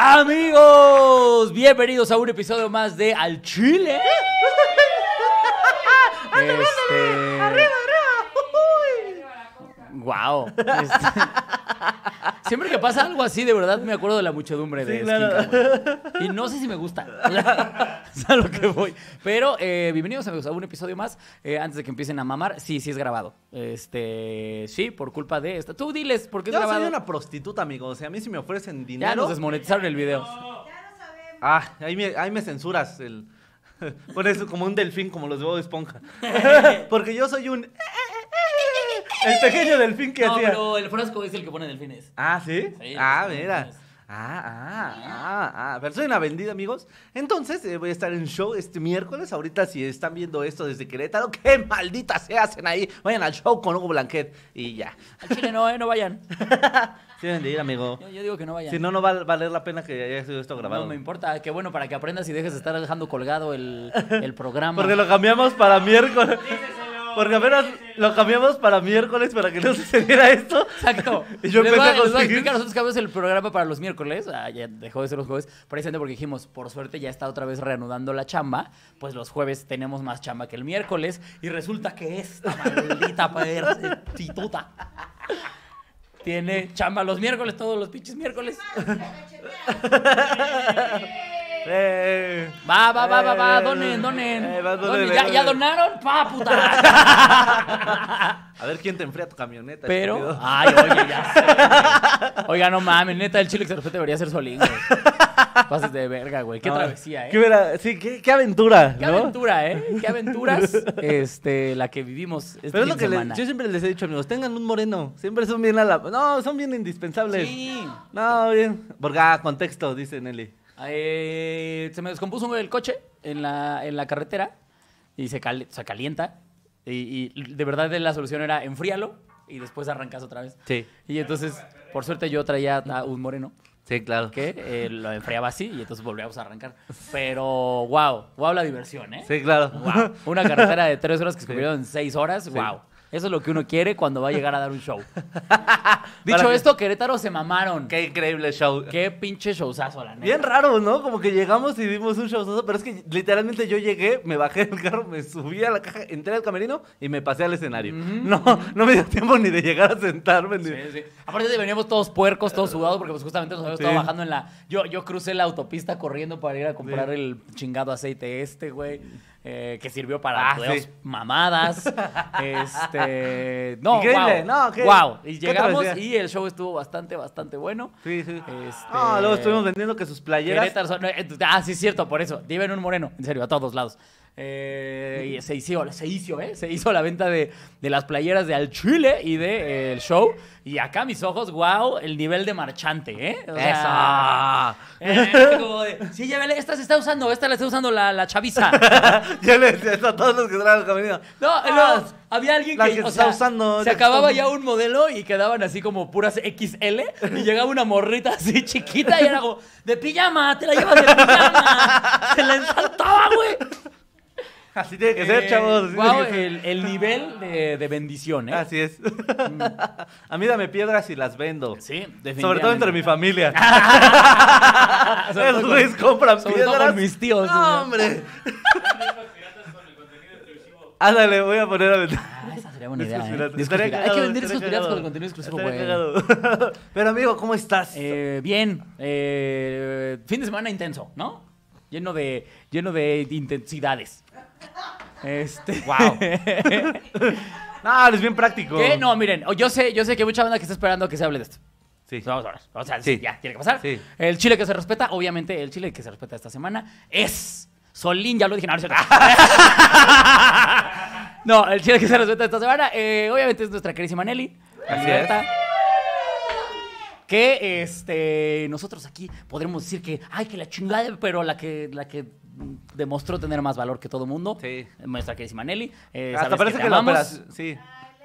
Amigos, bienvenidos a un episodio más de Al Chile. Este... Wow. Siempre que pasa algo así, de verdad me acuerdo de la muchedumbre de Sí, claro. Y no sé si me gusta. Es a lo que voy. Pero eh, bienvenidos amigos a un episodio más. Eh, antes de que empiecen a mamar, sí, sí es grabado. Este, sí, por culpa de esta. Tú diles, ¿por qué es Yo grabado? soy una prostituta, amigo. O sea, a mí si me ofrecen Ya dinero. nos desmonetizaron el video. Ah, ahí me, ahí me censuras el. Pones como un delfín, como los de Bob Esponja. Porque yo soy un. El pequeño delfín que No, hacía. pero el frasco es el que pone delfines. Ah, ¿sí? Sí, ah, mira. Ah, ah, ah, ah. Pero soy una vendida, amigos. Entonces, eh, voy a estar en show este miércoles. Ahorita, si están viendo esto desde Querétaro, ¡qué maldita se hacen ahí! Vayan al show con Hugo Blanquet y ya. Al Chile no, eh, no vayan. Sí, deben de ir, amigo. Yo, yo digo que no vayan. Si no, no va a valer la pena que haya sido esto grabado. No me importa, qué bueno para que aprendas y dejes de estar dejando colgado el, el programa. Porque lo cambiamos para miércoles. Porque apenas lo cambiamos para miércoles para que no sucediera esto. Exacto. Y yo empecé voy a conseguir. nosotros cambiamos el programa para los miércoles, ah, ya dejó de ser los jueves, precisamente porque dijimos, por suerte ya está otra vez reanudando la chamba, pues los jueves tenemos más chamba que el miércoles, y resulta que esta maldita prostituta tiene chamba los miércoles, todos los pinches miércoles. Eh, Va, va, va, va, va, eh, donen, donen. eh, va, Donen. donen, ¿Ya, eh, ya eh. donaron? ¡Pa, puta! A ver quién te enfría tu camioneta. Pero, estúpido. ay, oye, ya sé. Oiga, no mames, neta, el chile que se respete debería ser Solín, güey. Pases de verga, güey. Qué No, travesía, ¿eh? Qué, vera- sí, qué, qué aventura, Qué ¿no? aventura, ¿eh? Qué aventuras este, la que vivimos este Pero es lo que les- yo siempre les he dicho, amigos, tengan un moreno. Siempre son bien a la... No, son bien indispensables. Sí. No, bien. Porque, ah, contexto, dice Nelly. Eh, se me descompuso el coche en la, en la carretera y se, cal- se calienta. Y, y de verdad la solución era enfríalo y después arrancas otra vez. Sí. Y entonces, por suerte, yo traía a un moreno Sí, claro. que eh, lo enfriaba así y entonces volvíamos a arrancar. Pero, wow, wow la diversión, ¿eh? Sí, claro. Wow. Una carretera de tres horas que se convirtieron en seis horas, wow. Eso es lo que uno quiere cuando va a llegar a dar un show. Dicho esto, Querétaro se mamaron. Qué increíble show. Qué pinche showzazo, la neta. Bien raro, ¿no? Como que llegamos y dimos un showzazo, pero es que literalmente yo llegué, me bajé del carro, me subí a la caja, entré al camerino y me pasé al escenario. No, no me dio tiempo ni de llegar a sentarme. Ni... Sí, sí. Aparte de veníamos todos puercos, todos sudados, porque pues justamente nos habíamos Sí. estado bajando en la... Yo, yo crucé la autopista corriendo para ir a comprar Sí. el chingado aceite este, güey. Eh, que sirvió para Ah, sí. mamadas. este... No, Increíble, wow. no, qué- Wow. Y llegamos y el show estuvo bastante, bastante bueno. Sí, sí. Este- Ah, luego estuvimos vendiendo que sus playeras. Querétaro eh, ah, sí, es cierto, por eso. Lleven un moreno, en serio, a todos lados. Eh, y se hizo, se hizo, ¿eh? Se hizo la venta de, de las playeras de Al Chile y del de, eh, el show. Y acá mis ojos, wow, el nivel de marchante, ¿eh? O sea, eh, como de, sí, ya vele, esta se está usando, esta la está usando la, la chaviza. Yo le a todos los que al camerino. No, Ah, no, había alguien que, que o sea, usando, se acababa ya un modelo y quedaban así como puras XL y llegaba una morrita así chiquita y era como, de pijama, te la llevas de pijama. Se la ensartaba, güey. Así tiene que ser, chavos. así Wow, tiene que ser. el, el nivel de, de bendición, ¿eh? Así es. a mí dame piedras y las vendo. Sí, definitivamente. Sobre todo entre mi familia. Esos todo güeyes compran sobre todo piedras. con mis tíos. No, hombre. Ándale, voy a poner a vender. Ah, esa sería buena idea, ¿eh? Hay que vender esos piratas con el contenido exclusivo, güey. cagado. Pero amigo, ¿cómo estás? Eh, bien, eh, fin de semana intenso, ¿no? Lleno de, lleno de intensidades. Este. Wow. No, eres bien práctico. ¿Qué? No, miren, yo sé, yo sé que hay mucha banda que está esperando que se hable de esto. Sí. Vamos a ver. O sea, Sí. ya, tiene que pasar. Sí. El Chile que se respeta, obviamente, el Chile que se respeta esta semana es Solín, ya lo dije, no, no es. No, el Chile que se respeta esta semana, eh, obviamente es nuestra querísima Nelly. Así Liberta. Que este, nosotros aquí podremos decir que, ay, que la chingada, pero la que, la que demostró tener más valor que todo mundo. Sí. Nuestra queridísima Nelly. eh, Hasta parece te que, la operación. Sí.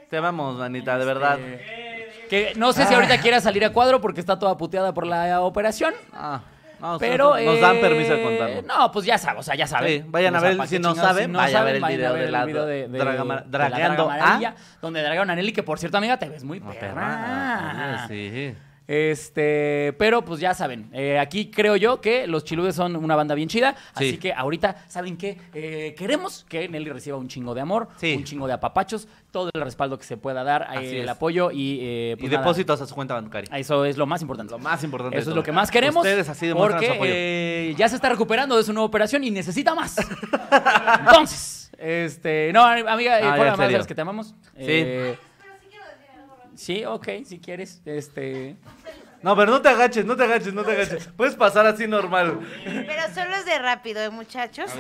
Te amamos, manita, de verdad. Eh, que no sé si ahorita quiera salir a cuadro porque está toda puteada por la operación. Ah, no, Pero nos dan eh, permiso de contarlo. No, pues ya saben, o sea, ya saben. Sí, vayan a ver, ¿para si no saben, vayan a ver el video de la de, de- dragama- de la dragueando Draga a- Amarilla, donde dragaron a Nelly, que por cierto, amiga, te ves muy No, perra. perra. Sí. Este, pero pues ya saben, eh, aquí creo yo que los chiludes son una banda bien chida, Sí. así que ahorita, ¿saben qué? Eh, queremos que Nelly reciba un chingo de amor, Sí. un chingo de apapachos, todo el respaldo que se pueda dar, eh, el apoyo y Y pues nada, depósitos a su cuenta bancaria. Eso es lo más importante. Lo más importante. de Eso es lo que más queremos. Ustedes así porque su apoyo. ya se está recuperando de su nueva operación y necesita más. Entonces, este, no, amiga, Ah, fuera más serio. las que te amamos. Eh, sí, ok, si quieres. Este, No, pero no te agaches, no te agaches, no te agaches. Puedes pasar así normal. Pero solo es de rápido, ¿eh, muchachos?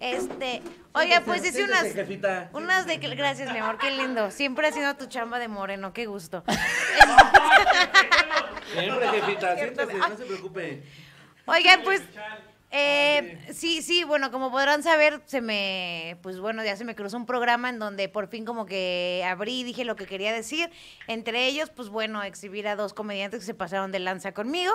Este, oiga, pues hice unas, unas de, gracias, mi amor, qué lindo. Siempre haciendo tu chamba de moreno, qué gusto. Siempre, jefita, siéntese, no se preocupe. Oigan, pues, eh, sí, sí, bueno, como podrán saber, se me, pues bueno, ya se me cruzó un programa en donde por fin como que abrí y dije lo que quería decir. Entre ellos, pues bueno, exhibir a dos comediantes que se pasaron de lanza conmigo.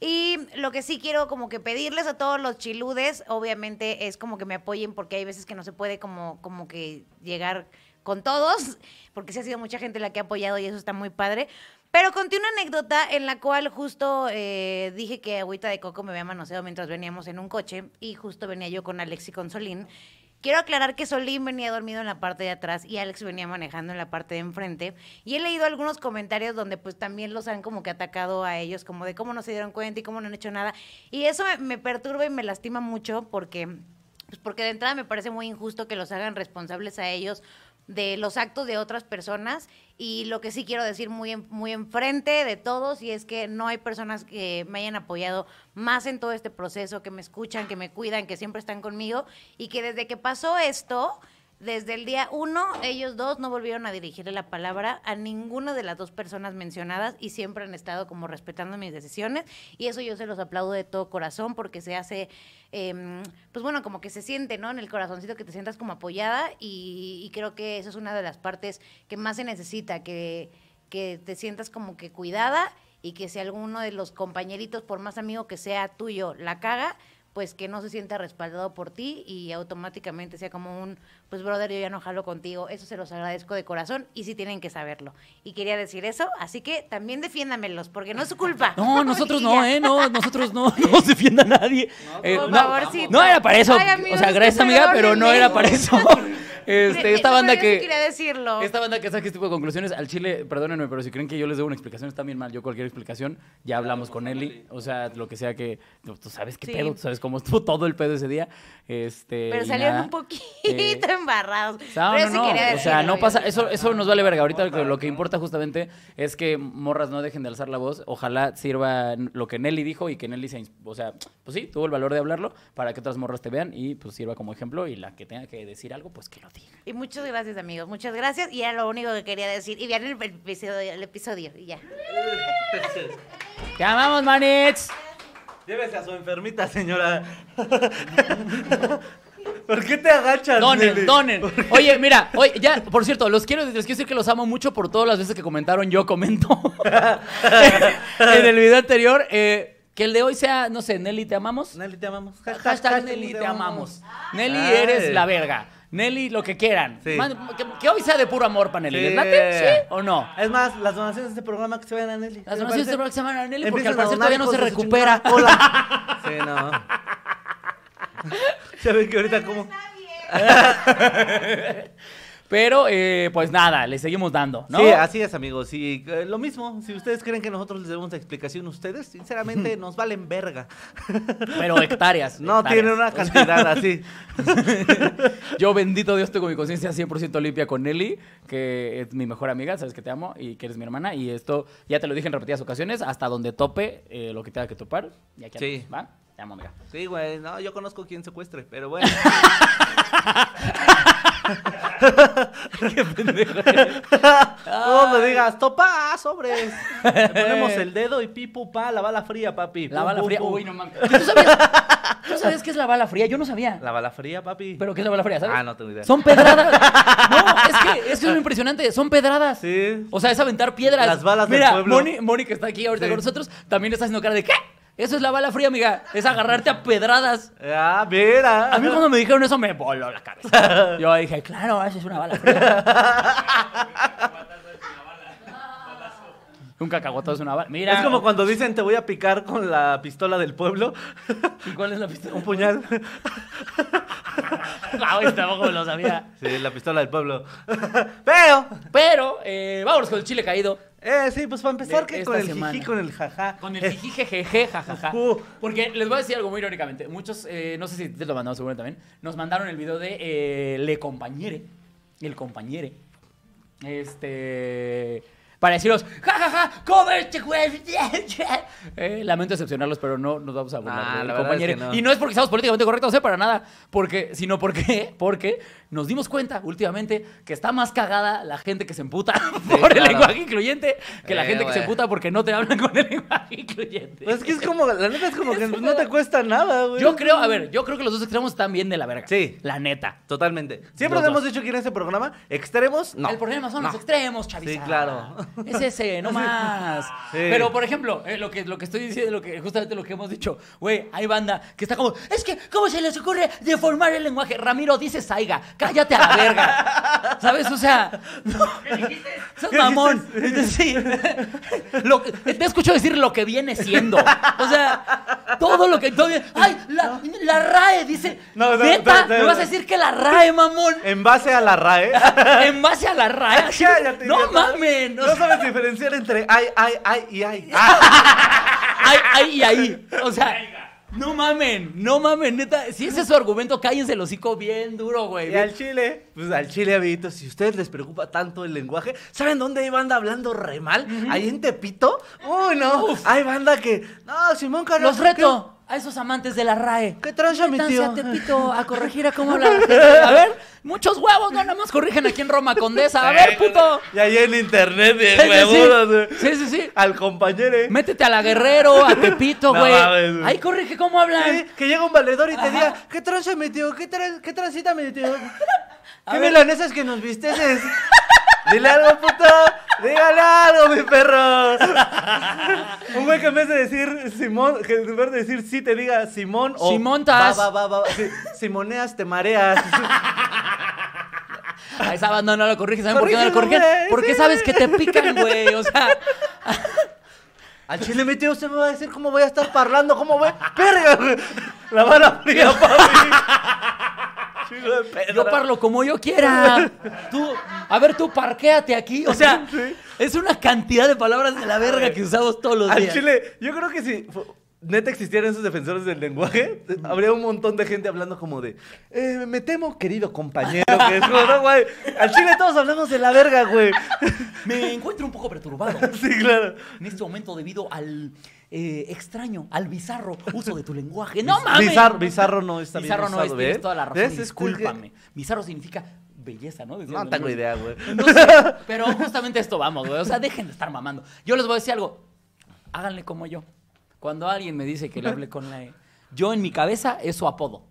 Y lo que sí quiero como que pedirles a todos los chiludes, obviamente es como que me apoyen porque hay veces que no se puede como, como que llegar con todos, porque sí ha sido mucha gente la que ha apoyado y eso está muy padre. Pero conté una anécdota en la cual justo eh, dije que agüita de coco me había manoseado mientras veníamos en un coche y justo venía yo con Alex y con Solín. Quiero aclarar que Solín venía dormido en la parte de atrás y Alex venía manejando en la parte de enfrente. Y he leído algunos comentarios donde pues también los han como que atacado a ellos, como de cómo no se dieron cuenta y cómo no han hecho nada. Y eso me, me perturba y me lastima mucho porque, pues porque de entrada me parece muy injusto que los hagan responsables a ellos de los actos de otras personas. Y lo que sí quiero decir muy muy enfrente de todos y es que no hay personas que me hayan apoyado más en todo este proceso, que me escuchan, que me cuidan, que siempre están conmigo y que desde que pasó esto, desde el día uno, ellos dos no volvieron a dirigirle la palabra a ninguna de las dos personas mencionadas y siempre han estado como respetando mis decisiones y eso yo se los aplaudo de todo corazón porque se hace, em, pues bueno, como que se siente, ¿no? En el corazoncito que te sientas como apoyada y, y creo que eso es una de las partes que más se necesita, que, que te sientas como que cuidada y que si alguno de los compañeritos, por más amigo que sea tuyo, la caga, pues que no se sienta respaldado por ti y automáticamente sea como un, pues brother, yo ya no jalo contigo. Eso se los agradezco de corazón y sí tienen que saberlo. Y quería decir eso, así que también defiéndamelos, porque no es su culpa. no, nosotros no. ¿eh? No, nosotros no, no se defienda a nadie. Eh, por no, favorcito. no era para eso. Ay, amigos, o sea, gracias, amiga, pero no era para eso. Este, esta Pero banda yo sí que. quería decirlo. Esta banda que saque este tipo de conclusiones, al chile, perdónenme, pero si creen que yo les debo una explicación, está bien mal. Yo cualquier explicación, ya hablamos con Eli. O sea, lo que sea que. Tú, tú sabes qué Sí. pedo, tú sabes cómo estuvo todo el pedo ese día. Este. Pero salieron nada. un poquito Eh, embarrados. no, pero no, sí no, quería O sea, decirlo, no pasa, eso, eso nos vale verga. Ahorita lo que, lo que importa justamente es que morras no dejen de alzar la voz. Ojalá sirva lo que Nelly dijo y que Nelly se, o sea, pues sí, tuvo el valor de hablarlo para que otras morras te vean y pues sirva como ejemplo y la que tenga que decir algo, pues que lo diga. Y muchas gracias, amigos. Muchas gracias. Y era lo único que quería decir. Y vean el episodio, el episodio y ya. ¡Te amamos, manits! Llévese a su enfermita, señora. ¿Por qué te agachas? Donen, Nelly? donen. Oye, mira, oye, ya, por cierto, los quiero, les quiero decir que los amo mucho por todas las veces que comentaron, yo comento. en el video anterior, eh, que el de hoy sea, no sé, Nelly, ¿te amamos? Nelly, te amamos. Hashtag Nelly, te amamos. Nelly, Ay. eres la verga. Nelly, lo que quieran. Sí. Man- que, que hoy sea de puro amor para Nelly. Sí. ¿Les late? ¿Sí o no? Es más, las donaciones de este programa que se vayan a Nelly. Las ¿Qué le donaciones de este programa se van a Nelly porque al parecer todavía no se recupera. chingada cola. sí, no. Ya ven que ahorita como... Pero, eh, pues nada, le seguimos dando, ¿no? Sí, así es, amigos. Y eh, lo mismo, si ustedes creen que nosotros les debemos explicación a ustedes, sinceramente nos valen verga. Pero hectáreas. No hectáreas. tienen una cantidad así. Yo, bendito Dios, tengo mi conciencia 100% limpia con Nelly, que es mi mejor amiga, sabes que te amo y que eres mi hermana. Y esto, ya te lo dije en repetidas ocasiones, hasta donde tope eh, lo que tenga que topar. Y aquí Sí. andamos, ¿va? Te amo, amiga. Sí, güey, no, yo conozco quién secuestre, pero bueno. Qué pendejo. No me digas, topa, sobres. Le ponemos el dedo y pipu, pa, la bala fría, papi. La Pum, bala pum, fría. pum. Uy, no mames. ¿Tú sabías, ¿Tú sabías qué es la bala fría? Yo no sabía. La bala fría, papi. ¿Pero qué es la bala fría? ¿Sabes? Ah, no tengo idea. Son pedradas. No, es que es, que es lo impresionante. Son pedradas. Sí. O sea, es aventar piedras. Las balas del Mira, pueblo. Moni, Moni, que está aquí ahorita Sí. con nosotros, también está haciendo cara de ¿qué? Eso es la bala fría, amiga. Es agarrarte a pedradas. Ah, mira. A mí cuando me dijeron eso me voló la cabeza. Yo dije, claro, esa es una bala fría. Un cacahuatazo es una bala. Mira. Es como cuando dicen te voy a picar con la pistola del pueblo. ¿Y cuál es la pistola? Un puñal. Guau, este tampoco me lo sabía. Sí, la pistola del pueblo. Pero, Pero, eh, vámonos con el chile caído. eh, sí, pues para empezar, De que con el semana. jiji, con el jaja. Con el Eh, jijijejeje, jajaja. Uh. Porque les voy a decir algo muy irónicamente. Muchos, eh, no sé si te lo mandamos seguro también, nos mandaron el video de eh, Le Compañere. El Compañere. Este. Para deciros, jajaja, cover este güey. Eh, lamento decepcionarlos, pero no nos vamos a burlar Ah, del Compañere. es que no. Y no es porque seamos políticamente correctos, ¿eh? Para nada. Porque, sino porque, porque nos dimos cuenta últimamente que está más cagada la gente que se emputa por el claro. lenguaje incluyente que la Eh, gente que se emputa porque no te hablan con el lenguaje incluyente. Pues es que es como, la neta es como que no te cuesta nada, güey. Yo creo, a ver, yo creo que los dos extremos están bien de la verga. Sí. La neta. Totalmente. Siempre hemos dicho aquí en este programa, extremos, no. El problema son No. los extremos, chaviza. Sí, claro. Es ese, no más. Sí. Pero, por ejemplo, eh, lo, que, lo que estoy diciendo, lo que, justamente lo que hemos dicho, güey, hay banda que está como, es que, ¿cómo se les ocurre deformar el lenguaje? Ramiro, dice Saiga, cállate a la verga. ¿Sabes? O sea, no. Sos mamón. Sí. Lo que- te escucho decir lo que viene siendo. O sea, todo lo que. todo ¡Ay! La, la RAE dice. No, ¿Me vas a decir que la RAE, mamón? En base a la RAE. en base a la RAE. Cállate, no o No sabes diferenciar entre ay, ay, ay y ay. Ay, ay, y ahí. O sea, no mamen, no mamen, neta. Si ese es su argumento, cállense el hocico bien duro, güey. Y al chile, pues al chile, amiguitos, si a ustedes les preocupa tanto el lenguaje, ¿saben dónde hay banda hablando re mal? Ahí en Tepito. Uy, no. Hay banda que. No, Simón Carlos. Los reto a esos amantes de la RAE. ¿Qué tranza, mi tío? a Tepito a corregir a cómo habla la gente. A ver, muchos huevos, no nada más corrigen aquí en Roma Condesa. A ver, puto. Y ahí en internet, bien Sí, sí, sí. huevudos, güey. Sí, sí, sí. Al compañero. Métete a la Guerrero, a Tepito, güey. Ahí corrige cómo hablan. Sí, que llega un valedor y te diga, ¿qué tranza, mi tío? ¿Qué, qué transita, mi tío? A ¿Qué milanesas que nos visteces? Dile algo, puto. Dígale algo, mi perro. Un güey que en vez de decir Simón, que en vez de decir sí te diga Simón o. Simontas. Va, va, va, va. Simoneas, te mareas. A esa banda no la corriges. ¿Saben por qué no la Corrígelo, corrigen? güey, Porque sí, sabes que te pican, güey. O sea, Al chile, mi tío, usted me va a decir cómo voy a estar parlando, cómo voy. ¡Verga, güey! La vara fría, papi. Yo parlo como yo quiera. Tú, a ver, tú parquéate aquí. O sea, es una cantidad de palabras de la verga que usamos todos los Al días. chile, yo creo que si neta existieran esos defensores del lenguaje, habría un montón de gente hablando como de, eh, me temo, querido compañero, que es como, no, güey. Al chile todos hablamos de la verga, güey. Me encuentro un poco perturbado Sí, claro. en este momento debido al eh, extraño, al bizarro uso de tu lenguaje. ¡No mames! Bizarro, bizarro no está Bizarro bien no es, tienes ¿ves? toda la razón. ¿Ves? Discúlpame. Bizarro significa belleza, ¿no? Decían No tengo idea, güey. No sé, pero justamente esto vamos, güey. O sea, dejen de estar mamando. Yo les voy a decir algo. Háganle como yo. Cuando alguien me dice que le hable con la E, yo en mi cabeza es su apodo.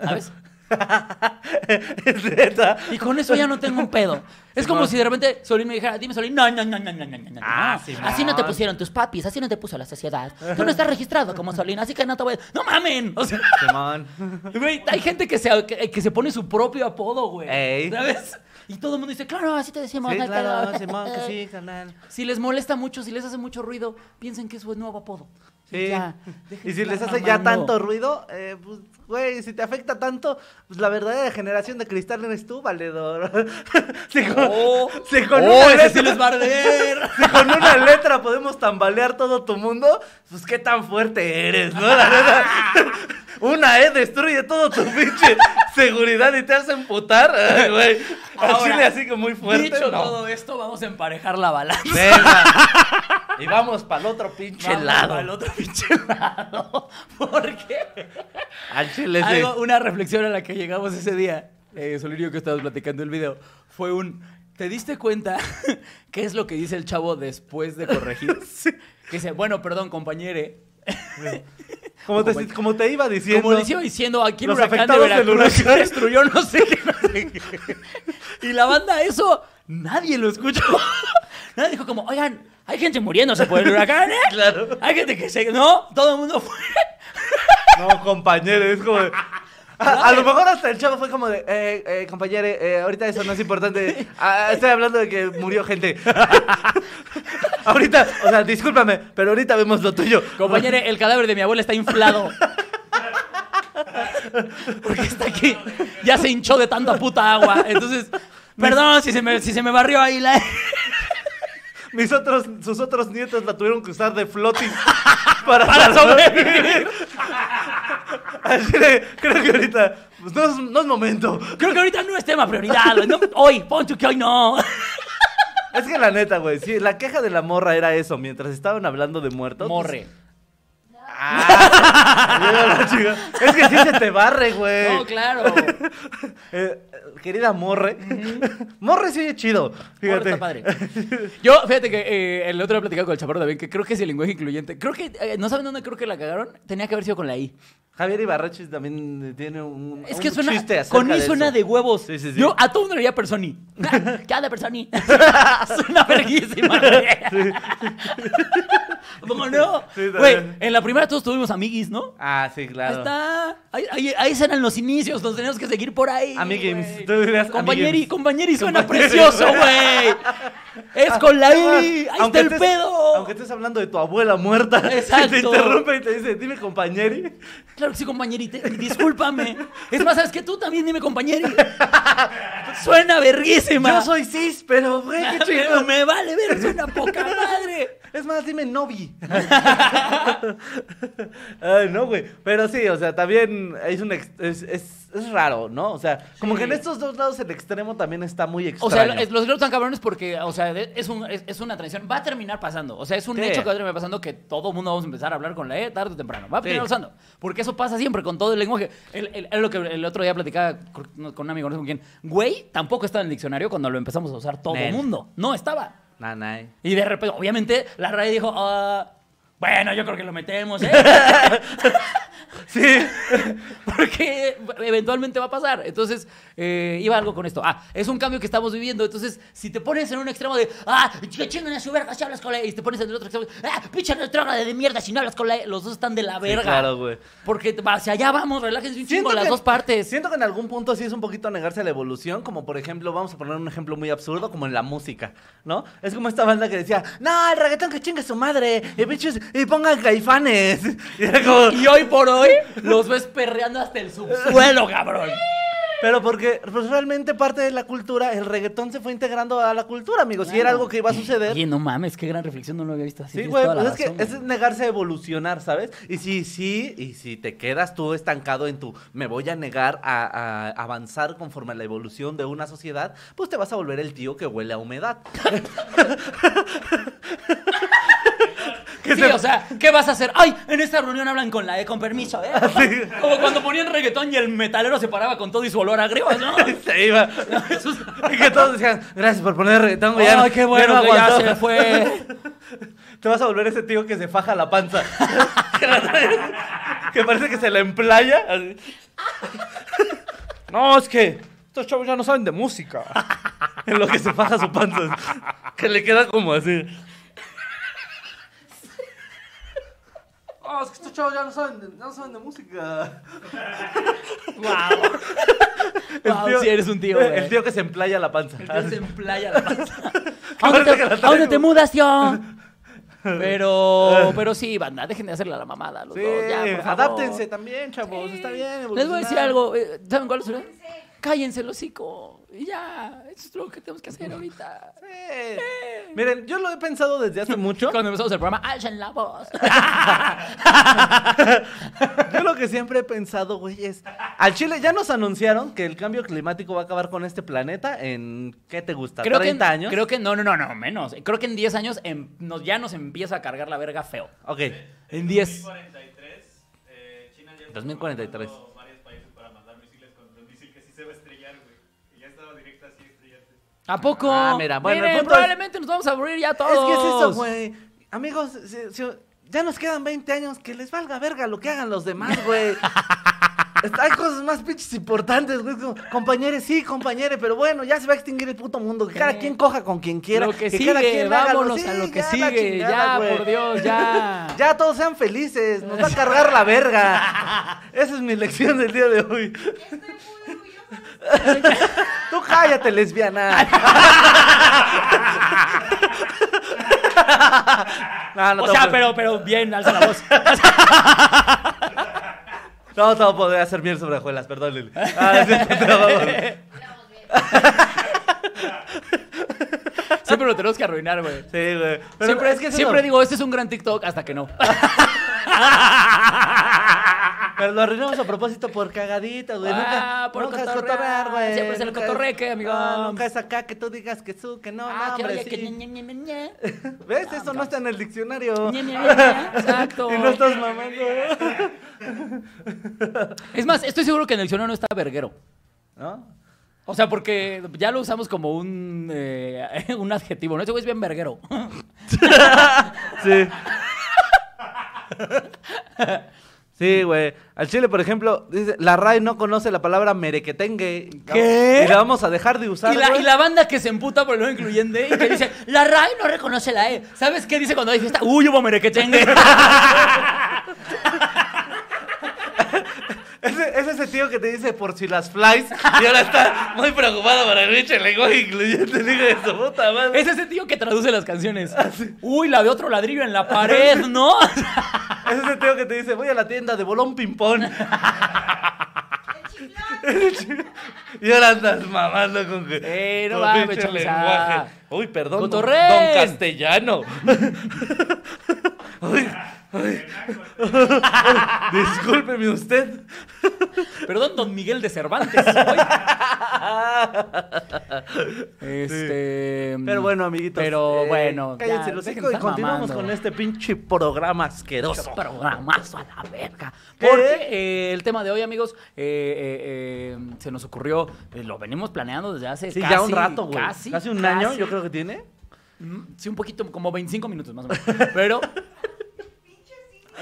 ¿Sabes? Y con eso ya no tengo un pedo. Es como si de repente Solín me dijera, dime Solín, no, no, no, no, no, ah, no, así no te pusieron tus papis, así no te puso la sociedad. Tú no estás registrado como Solín, así que no te voy a... ¡No mamen! O sea, hay gente que se, que, se pone su propio apodo, güey. ¿Sabes? Y todo el mundo dice, claro, así te decimos. Sí, claro, Simón, que sí, canal. Si les molesta mucho, si les hace mucho ruido, piensen que es su nuevo apodo. Sí. Ya, y si les hace ya tanto ruido, eh, pues, güey, si te afecta tanto, pues la verdadera generación de cristal eres tú, valedor. si con, Oh, si con oh, una sí letra- les va a arder. si con una letra podemos tambalear todo tu mundo, pues qué tan fuerte eres, ¿no? La neta, una E destruye todo tu pinche seguridad y te hace emputar, Ay, güey. Ahora, chile así que muy fuerte. Dicho no. todo esto, vamos a emparejar la balanza. Venga. y vamos para el otro pinche Vamos lado. al otro pinche lado. Porque Al chile sí. una reflexión a la que llegamos ese día, eh, yo que estábamos platicando el video, fue un ¿Te diste cuenta qué es lo que dice el chavo después de corregir? Que dice, bueno, perdón, compañere. Como te, como te iba diciendo. Como les iba diciendo, aquí el Los huracán de del destruyó no sé qué, no sé qué. Y la banda eso, nadie lo escuchó. Nadie dijo como, oigan, hay gente muriéndose por el huracán, ¿eh? Claro. Hay gente que se... No, todo el mundo fue... No, compañero, es como. A, a lo mejor hasta el chavo fue como de, eh, eh, compañero, eh, ahorita eso no es importante. Ah, estoy hablando de que murió gente. ahorita, o sea, discúlpame, pero ahorita vemos lo tuyo. Compañero, el cadáver de mi abuela está inflado. Porque está aquí. Ya se hinchó de tanta puta agua. Entonces, perdón si se me, si se me barrió ahí la... Mis otros, sus otros nietos la tuvieron que usar de floating para, Para sobrevivir. Así de, creo que ahorita pues, no, es, no es momento. Creo que ahorita no es tema prioridad. güey. No, hoy, pon tú que hoy no. Es que la neta, güey, sí, la queja de la morra era eso, mientras estaban hablando de muertos. pues, Morre. Ah, es que sí se te barre, güey. No, claro. Eh, querida Morre. Morre sí oye chido. Morre Fíjate. está padre. Yo, fíjate que eh, el otro día platicado con el chaparro también, que creo que es el lenguaje incluyente. Creo que, eh, ¿no saben dónde creo que la cagaron? Tenía que haber sido con la I. Javier Ibarreche también tiene un, Es un que suena, chiste con I de suena eso. de huevos. Sí, sí, sí. Yo a todo mundo le diría personi. ¿Qué hace personi? suena verguísima. ¿Cómo no? Sí, Güey, en la primera todos tuvimos amiguis, ¿no? Ah, sí, Ahí claro. está. Ahí, ahí, ahí eran los inicios, nos teníamos que seguir por ahí. Amiguims. güey. Tú dirías Compañeri, compañeri suena precioso, güey. Es con la I. Ahí está el estés- pedo. Aunque estés hablando de tu abuela muerta, Exacto. te interrumpe y te dice, dime compañeri. Claro que sí, compañeri. te- Discúlpame. Es más, ¿sabes qué? Tú también dime compañeri. Suena verguísima. Yo soy cis, pero güey, qué chido. me vale ver, suena poca madre. Es más, dime novi. Ay, no, güey. Pero sí, o sea, también es un es, es, es raro, ¿no? O sea, como Sí. que en estos dos lados el extremo también está muy O extraño. sea, es- los gritos tan cabrones porque, o sea, es, un- es, es una tradición. Va a terminar pasando. O sea, es un Sí. hecho que va a terminar pasando que todo mundo vamos a empezar a hablar con la E tarde o temprano. Va a Sí. terminar pasando. Porque eso pasa siempre con todo el lenguaje. El, lo que el otro día platicaba con un amigo, no sé con quién. Güey, tampoco estaba en el diccionario cuando lo empezamos a usar todo el mundo. No estaba. Nanay. Y de repente, obviamente, la RAE dijo, ah, bueno, yo creo que lo metemos, ¿eh? Sí. Porque eventualmente va a pasar. Entonces, eh, iba algo con esto. Ah, es un cambio que estamos viviendo. Entonces, si te pones en un extremo de, ah, que chingan a su verga si hablas con la E", y te pones en el otro extremo, ah, pinche retrógrada de mierda si no hablas con la E", los dos están de la verga. claro, güey. Porque hacia allá vamos, relájense un chingo Siento las que- dos partes. Siento que en algún punto sí es un poquito negarse a la evolución, como por ejemplo, vamos a poner un ejemplo muy absurdo, como en la música, ¿no? Es como esta banda que decía, no, el reggaetón que chingue su madre, y, bichos, y pongan caifanes. Y era como, Y hoy por hoy los ves perreando hasta el subsuelo, cabrón. Pero porque pues, realmente parte de la cultura, el reggaetón se fue integrando a la cultura, amigos, y era algo que iba a suceder. Oye, no mames, qué gran reflexión, no lo había visto así. Sí, güey, pues es que es negarse a evolucionar, ¿sabes? Y si sí, y si te quedas tú estancado en tu me voy a negar a, a avanzar conforme a la evolución de una sociedad, pues te vas a volver el tío que huele a humedad. Que Sí, se- o sea, ¿qué vas a hacer? Ay, en esta reunión hablan con la E, con permiso, ¿eh? Como cuando ponían reggaetón y el metalero se paraba con todo y su olor agrio, ¿no? se iba. Eso es- Y que todos decían, gracias por poner reggaetón, güey. Ay, qué bueno no que ya aguantó". se fue. Te vas a volver ese tío que se faja la panza. que parece que se la emplaya. así. No, es que estos chavos ya no saben de música. En lo que se faja su panza. Que le queda como así. Oh, es que estos chavos ya no saben de, ya no saben de música. Wow. El Wow, tío- sí eres un tío, güey. El tío que se emplaya la panza. Entonces en playa la panza. ¿A parece dónde que la te, ¿a dónde te mudas, tío? Pero, pero sí, banda, dejen de hacerle a la mamada los Sí, dos, ya, por favor. adáptense también, chavos. Sí. Está bien. Les voy a decir evolucionar. algo. eh, ¿Saben cuál es? Cállense el hocico. Y ya, eso es lo que tenemos que hacer ahorita. Sí. Miren, yo lo he pensado desde hace mucho. Cuando empezamos el programa, alzan la voz. Yo lo que siempre he pensado, güey, es. Al Chile ya nos anunciaron que el cambio climático va a acabar con este planeta en. ¿Qué te gusta? Creo ¿30 que, años? Creo que no, no, no, no, menos. Creo que en 10 años em- nos, ya nos empieza a cargar la verga feo. Ok. En 10. 2043, eh, China ya está 2043. preparando varios países para mandar misiles contra un misil que sí se va a estrellar, güey. Y ya estaba directa así estrellarte. ¿A poco? Ah, mira, bueno, el Miren, es- probablemente nos vamos a aburrir ya todos. Es que es eso, güey. Amigos, si- si- ya nos quedan 20 años, que les valga verga lo que hagan los demás, güey. Hay cosas más pinches importantes, güey. Compañeros, sí, compañeros, pero bueno, ya se va a extinguir el puto mundo. Que cada quien coja con quien quiera. Lo que cada sigue, quien haga lo- vámonos sí, a lo que ya, sigue. chingada, Ya, güey. por Dios, ya. Ya todos sean felices, nos va a cargar la verga. Esa es mi lección del día de hoy. Tú cállate, lesbiana. No, no o sea, pero, pero bien, alza la voz. No, te voy a poder hacer miel sobre hojuelas, perdón, Lili. Ah, sí, vamos. Siempre lo tenemos que arruinar, güey. Sí, güey. Pero Siempre, es que siempre digo, este es un gran TikTok, hasta que no. Pero lo arruinamos a propósito por cagadita, güey. Nunca, Ah, por nunca es cotorrear. cotorrear, güey. Siempre es el Nunca cotorreque, amigo. No, nunca es acá que tú digas que su, que no, Ah, no, que hombre, que sí. ñe, ñe, ñe, ñe. ¿Ves? Eso no está en el diccionario. Exacto. Y no estás mamando. Es más, estoy seguro que en el diccionario no está verguero. ¿No? O sea, porque ya lo usamos como un, eh, un adjetivo, ¿no? Ese güey es bien verguero. Sí. Sí, güey. Al chile, por ejemplo, dice, la RAE no conoce la palabra merequetengue. ¿Qué? Y la vamos a dejar de usar, Y la, güey. y la banda que se emputa por el no incluyente y que dice, la RAE no reconoce la E. ¿Sabes qué dice cuando hay fiesta? Uy, hubo merequetengue. Ese, es ese tío que te dice por si las flies y ahora está muy preocupado por el bicho lenguaje incluyente. Digo de su puta madre. Es ese tío que traduce las canciones. Uy, la de otro ladrillo en la pared, ¿no? Es ese tío que te dice voy a la tienda de bolón ping-pong. y ahora andas mamando con que. Eh, no con chaviza. lenguaje. Uy, perdón. Don, don castellano. Uy, uy. Discúlpeme usted. Perdón, don Miguel de Cervantes. Este. Pero bueno, amiguitos. Pero eh, bueno. Cállense ya, los hijos y continuamos mamando. con este pinche programa asqueroso. programazo a la verga. Porque eh, el tema de hoy, amigos, eh, se nos ocurrió, lo venimos planeando desde hace Sí, casi, ya un rato, güey. Casi, Casi, un año, yo creo que tiene. Mm, Sí, un poquito, como 25 minutos más o menos. Pero.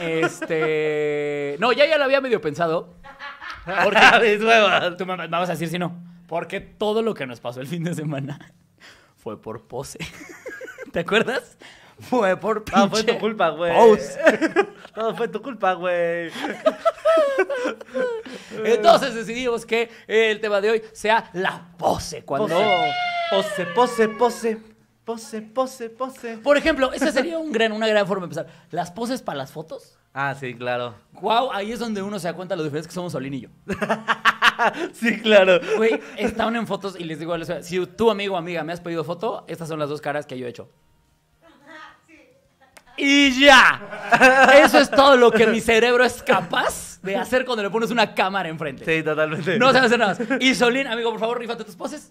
Este. No, ya, ya lo había medio pensado. Porque. Tú me vas a decir si no. Porque todo lo que nos pasó el fin de semana fue por pose. ¿Te acuerdas? Fue por pinche Ah, fue tu culpa, güey. pose. Todo fue tu culpa, güey. Entonces decidimos que el tema de hoy sea la pose. Cuando. Pose, pose, pose. Pose, pose, pose. Por ejemplo, esa sería un gran, una gran forma de empezar. Las poses para las fotos. Ah, sí, claro. Wow, ahí es donde uno se da cuenta de lo diferentes que somos Solín y yo. Sí, claro. Güey, estaban en fotos y les digo, si tú, amigo o amiga, me has pedido foto, estas son las dos caras que yo he hecho. Y ya. Eso es todo lo que mi cerebro es capaz de hacer cuando le pones una cámara enfrente. Sí, totalmente. No sabes hacer nada más. Y Solín, amigo, por favor, rífate tus poses.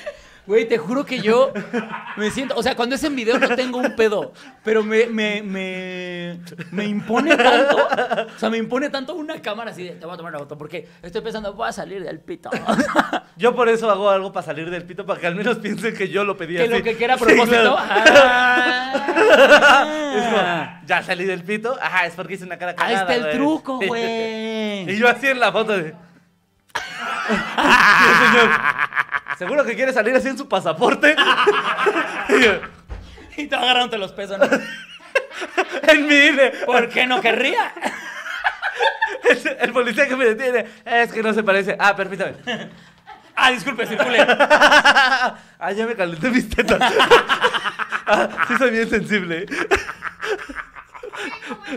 Güey, te juro que yo me siento, o sea, cuando es en video no tengo un pedo, pero me, me, me, me impone tanto, o sea, me impone tanto una cámara así de, te voy a tomar una foto, porque estoy pensando, voy a salir del pito. Yo por eso hago algo para salir del pito, para que al menos piensen que yo lo pedí que así. lo que quiera a Sí, propósito. claro. Es como, Ah. ya salí del pito. Ajá, es porque hice una cara Ahí cagada, está el güey. truco, güey. Y yo así en la foto de... Sí, señor. ¿Seguro que quiere salir así en su pasaporte? Y te agarrándote los pesos, ¿no? en mi INE. ¿Por qué no querría? El, el policía que me detiene. Es que no se parece. Ah, permítame. Ah, disculpe, circule. Ah, ya me calenté mis tetas. Ah, sí soy bien sensible.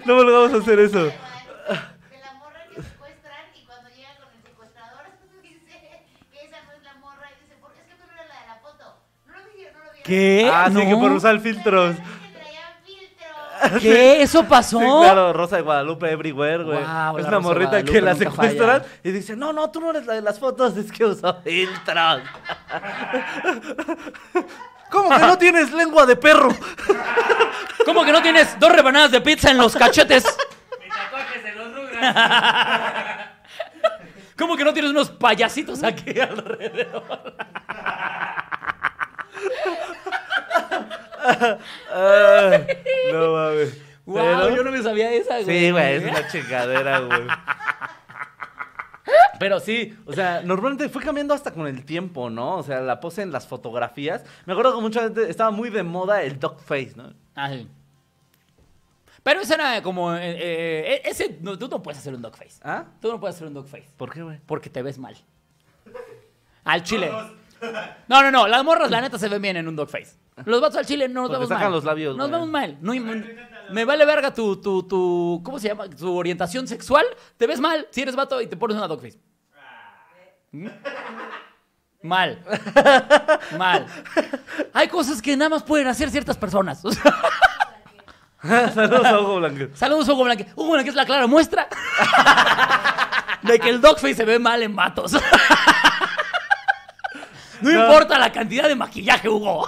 No volvamos a hacer eso. De la morra que secuestran y cuando llega con el secuestrador dice que esa no es la morra y dice, porque es que tú no eres la de la foto. No lo vi, no lo vi. ¿Qué? Ah, sí, ¿No? que por usar filtros. Que traían filtro. ¿Qué? ¿Eso pasó? Sí, claro, Rosa de Guadalupe Everywhere, güey. Guau, es una morrita que la secuestran falla. y dice, no, no, tú no eres la de las fotos, es que uso filtros. ¿Cómo que no tienes lengua de perro? ¿Cómo que no tienes dos rebanadas de pizza en los cachetes? Mi tatuaje de los. ¿Cómo que no tienes unos payasitos aquí alrededor? Ay, no mames. Wow, Pero- yo no me sabía esa, güey. Sí, güey, es una chingadera, güey. Pero sí, o sea, normalmente fue cambiando hasta con el tiempo, ¿no? O sea, la pose en las fotografías. Me acuerdo que mucha gente estaba muy de moda el dog face, ¿no? Ah, sí. Pero ese era como. eh, eh, ese, no, tú no puedes hacer un dogface. ¿Ah? Tú no puedes hacer un dogface. ¿Por qué, güey? Porque te ves mal. Al chile. No, no, no. Las morras, la neta, se ven bien en un dogface. Los vatos al chile no nos Porque vemos sacan mal. los labios, Nos güey. vemos mal. No, me, me vale verga tu, tu, tu. ¿Cómo se llama? Tu orientación sexual. Te ves mal si eres vato y te pones una dogface. ¿Mm? Mal. Mal. Hay cosas que nada más pueden hacer ciertas personas. O sea, Saludos a Hugo Blanco. Saludos, Hugo Blanque. Hugo Blanque es la clara muestra de que el dogface se ve mal en vatos. No, importa la cantidad de maquillaje, Hugo.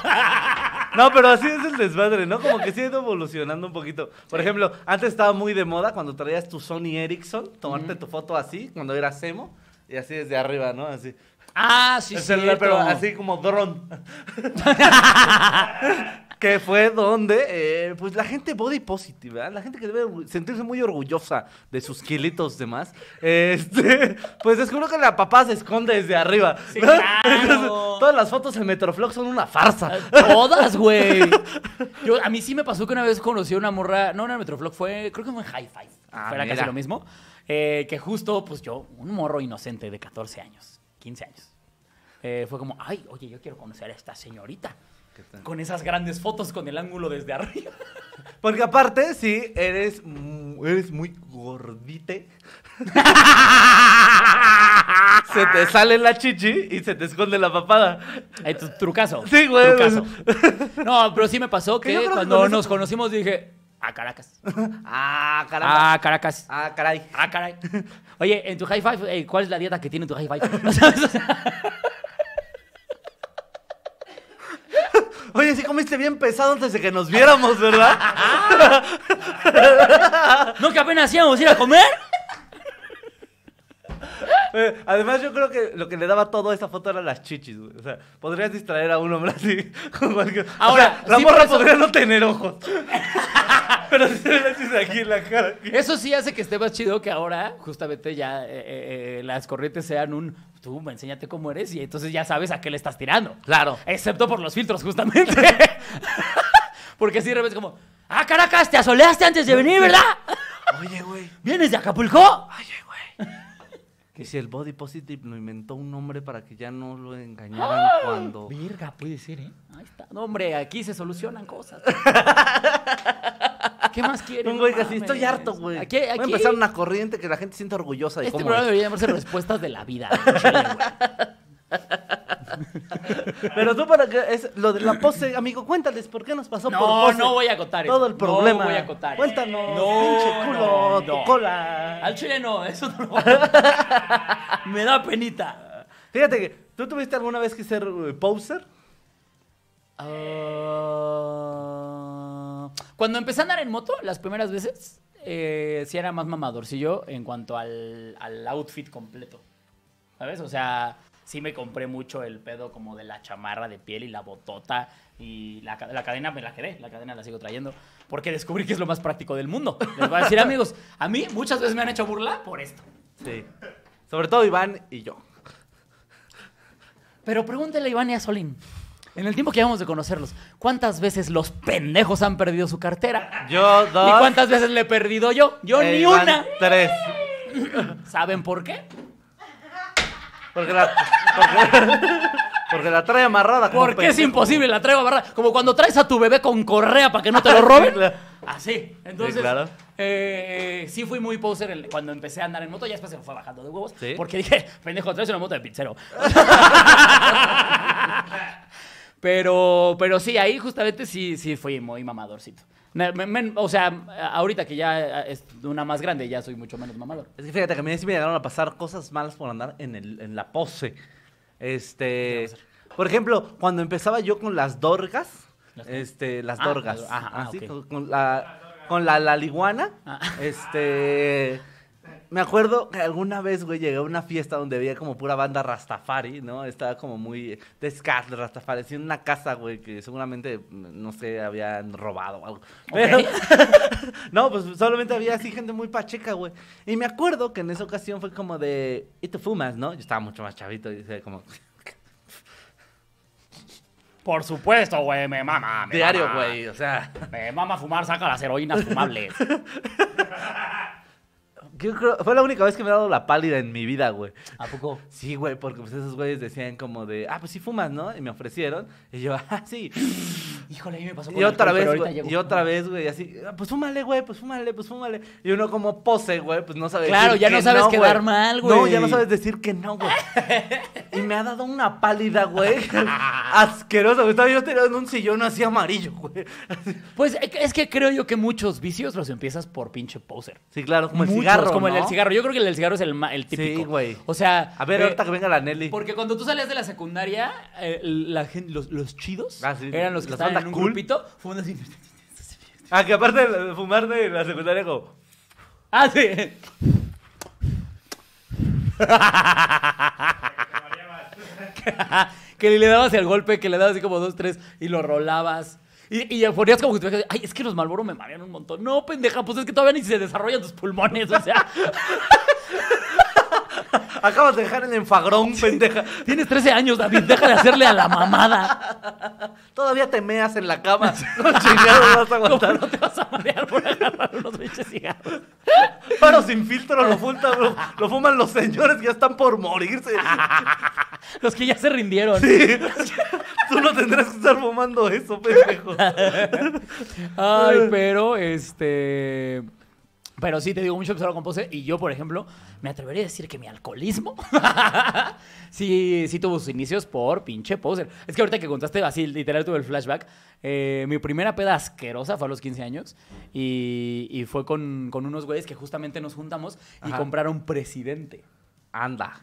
No, pero así es el desmadre, ¿no? Como que sí ha ido evolucionando un poquito. Por ejemplo, antes estaba muy de moda cuando traías tu Sony Ericsson, tomarte tu foto así, cuando eras emo, y así desde arriba, ¿no? Así. Ah, sí, sí. pero así como dron. que fue donde, eh, pues la gente body positive, ¿verdad? La gente que debe sentirse muy orgullosa de sus kilitos de más, este, pues descubrió que la papá se esconde desde arriba. Sí, ¿no? claro. Entonces, todas las fotos en Metroflog son una farsa. Todas, güey. Yo, a mí sí me pasó que una vez conocí a una morra, no en el Metroflog, fue, creo que fue en High Five. Ah, mira. casi lo mismo. eh, que justo, pues yo, un morro inocente de 14 años, 15 años. eh, fue como, ay, oye, yo quiero conocer a esta señorita. Con esas grandes fotos con el ángulo desde arriba. Porque aparte, sí, eres, eres muy gordite. se te sale la chichi y se te esconde la papada. Tu- trucazo. Sí, güey. Trucazo. No, pero sí me pasó Que cuando nos conocimos dije, a Caracas. Ah, caramba. Ah, Caracas. Ah, caray. Ah, caray. Oye, en tu high five, eh, ¿cuál es la dieta que tiene tu high five? ¿No sabes? O sea, Oye, sí comiste bien pesado antes de que nos viéramos, ¿verdad? ¿No que apenas íbamos a ir a comer? Eh, además, yo creo que lo que le daba todo a esa foto eran las chichis, güey. O sea, podrías distraer a un hombre así. con cualquier- Ahora, o sea, la sí, morra eso- podría no tener ojos. Pero si le haces aquí en la cara. Eso sí hace que esté más chido que ahora, justamente ya eh, eh, las corrientes sean un. Tú, enséñate cómo eres y entonces ya sabes a qué le estás tirando. Claro. Excepto por los filtros, justamente. Porque si de repente como. Ah, Caracas, te asoleaste antes de venir, ¿verdad? Oye, güey. ¿Vienes de Acapulco? Oye, güey. Que si el body positive lo inventó un hombre para que ya no lo engañaran cuando. Virga, puede ser, ¿eh? Ahí está. No, hombre, aquí se solucionan cosas. ¿Qué más quieres? Un güey No que así, estoy harto, güey. Aquí, Voy a aquí- empezar una corriente que la gente sienta orgullosa de Este cómo programa es. debería llamarse Respuestas de la Vida. chile, güey. Pero tú para que es lo de la pose, amigo, cuéntales por qué nos pasó por No, pose. no voy a contar eso. Todo el problema. No voy a contar. Cuéntanos, No, pinche culo, no, tu no. cola. Al chile no, eso no lo voy a contar. Me da penita. Fíjate que, ¿tú tuviste alguna vez que ser eh, poser? Ah, cuando empecé a andar en moto, las primeras veces, eh, sí era más mamadorcillo en cuanto al, al outfit completo. ¿Sabes? O sea, sí me compré mucho el pedo como de la chamarra de piel y la botota y la, la cadena me la quedé, la cadena la sigo trayendo, porque descubrí que es lo más práctico del mundo. Les voy a decir, amigos, a mí muchas veces me han hecho burla por esto. Sí. Sobre todo Iván y yo. Pero pregúntele a Iván y a Solín. En el tiempo que llevamos de conocerlos, ¿cuántas veces los pendejos han perdido su cartera? Yo dos. ¿Y cuántas veces le he perdido yo? Yo eh, ni Iván, una. Tres. ¿Saben por qué? Porque la, porque, porque la trae amarrada. Porque es imposible, la traigo agarrada. Como cuando traes a tu bebé con correa para que no te lo roben. Así. Entonces, Sí, claro. eh, sí fui muy poser el- cuando empecé a andar en moto. Ya después se me fue bajando de huevos. Sí. Porque dije, pendejo, traes una moto de pizzero. pero, pero sí, ahí justamente sí, sí fui muy mamadorcito. Me- me- me- o sea, ahorita que ya es una más grande, ya soy mucho menos mamador. Es que fíjate que a mí sí me llegaron a pasar cosas malas por andar en, el, en la pose. Este. Por ejemplo, cuando empezaba yo con las dorgas, Este, las Ah, dorgas. las- ajá, ah, Así, ok. con, con la, con la. Ah. Este. Me acuerdo que alguna vez, güey, llegué a una fiesta donde había como pura banda Rastafari, ¿no? Estaba como muy de ska, de Rastafari. En una casa, güey, que seguramente, no sé, habían robado o algo. Pero, no, pues solamente había así gente muy pacheca, güey. Y me acuerdo que en esa ocasión fue como de, ¿y tú fumas, no? Yo estaba mucho más chavito y decía como, Por supuesto, güey, me mama. me diario, güey, o sea. Me mama fumar, saca las heroínas fumables. Yo creo, fue la única vez que me he dado la pálida en mi vida, güey. ¿A poco? Sí, güey, porque pues esos güeyes decían como de, ah, pues sí fumas, ¿no? Y me ofrecieron. Y yo, ah, sí. Híjole, a mí me pasó con Y el otra alcohol, vez, güey. Y otra vez, güey, así, "Ah, pues fúmale, güey, pues fúmale, pues fúmale. Y uno como pose, güey, pues no sabe Claro, decir ya no que sabes güey. quedar mal, güey. No, ya no sabes decir que no, güey. y me ha dado una pálida, güey. Asquerosa, güey. Estaba yo tirado en un sillón así amarillo, güey. Pues es que- creo yo que muchos vicios los empiezas por pinche poser. Sí, claro, como el Muchos, cigarro, como el del cigarro. Yo creo que el del cigarro es el, ma- el típico. Sí, güey. O sea. A ver, eh, ahorita que venga la Nelly. Porque cuando tú salías de la secundaria, eh, la gen- los, los chidos Ah, sí, eran los que la estaban en banda un cool. grupito fumando así. Ah, que aparte de fumar de la secundaria, como... Ah, sí. que le dabas el golpe, que le dabas así como dos, tres y lo rolabas. Y, y ponías como que te ay, es que los Malboro me marean un montón. No, pendeja, pues es que todavía ni se desarrollan tus pulmones, o sea, Acabas de dejar el enfagrón, pendeja. tienes 13 años, David, deja de hacerle a la mamada. Todavía te meas en la cama. No chingado vas a ¿Cómo aguantar. no te vas a marear por agarrar unos pinches cigarros? Pero sin filtro lo, fulta- lo, lo fuman los señores que ya están por morirse. Los que ya se rindieron. Tú no tendrás que estar fumando eso, pendejo. Ay, pero este. Pero sí, te digo, mucho empezaron con pose. Y yo, por ejemplo, me atrevería a decir que mi alcoholismo sí, sí tuvo sus inicios por pinche poser. Es que ahorita que contaste así, literal, tuve el flashback. eh, mi primera peda asquerosa fue a los 15 años. Y, y fue con, con unos güeyes que justamente nos juntamos y Ajá. compraron presidente. Anda.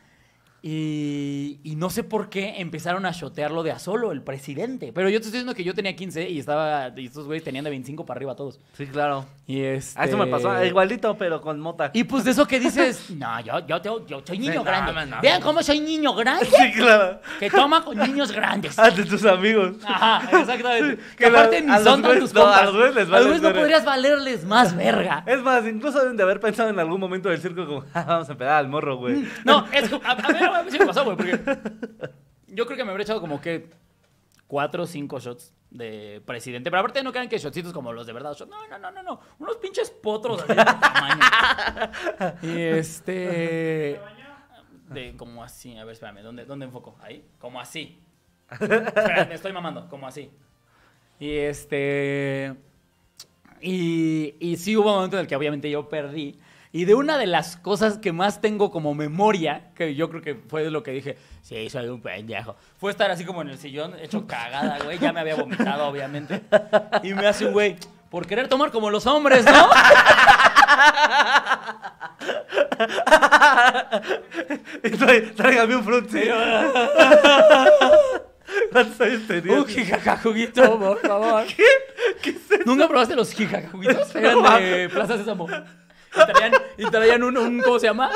Y, y no sé por qué empezaron a shotearlo de a solo, el presidente. Pero yo te estoy diciendo que yo tenía 15 y estaba. Y estos güeyes tenían de 25 para arriba todos. Sí, claro. Y este... A eso me pasó igualito, pero con mota. Y pues de eso que dices, no, yo, yo, yo, yo soy niño grande. no, no. Vean cómo soy niño grande Sí, claro. que toma con niños grandes. Ah, de tus amigos. Ajá, exactamente. Que Que la- aparte ni son tan tus no, a compas. los güeyes les vale no podrías valerles más verga. Es más, incluso deben de haber pensado en algún momento del circo como, "Ah, vamos a empedar al morro, güey. No, es que, a, a ver, me pasó, güey, porque yo creo que me habría echado como que cuatro o cinco shots de presidente. Pero aparte no quedan que shotcitos como los de verdad. shot. No, no, no, no, no. Unos pinches potros así de tamaño. Y este... De como así. A ver, espérame. ¿Dónde, dónde enfoco? Ahí. Como así. Espera, me estoy mamando. Como así. Y este... Y, y sí hubo un momento en el que obviamente yo perdí. Y de una de las cosas que más tengo como memoria, que yo creo que fue de lo que dije, sí, soy un pendejo, fue estar así como en el sillón, hecho cagada, güey. Ya me había vomitado, obviamente. Y me hace un güey, por querer tomar como los hombres, ¿no? Tráigame un frutzi. ¿Cuántos años tenías? Un jijajajuguito, por favor. ¿Qué? ¿Qué es eso? ¿Nunca probaste los jijajajuguitos? Eran de Plaza Sésamo. Y traían, y traían un, un- ¿cómo se llama?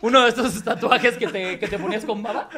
Uno de estos tatuajes que te, que te ponías con baba.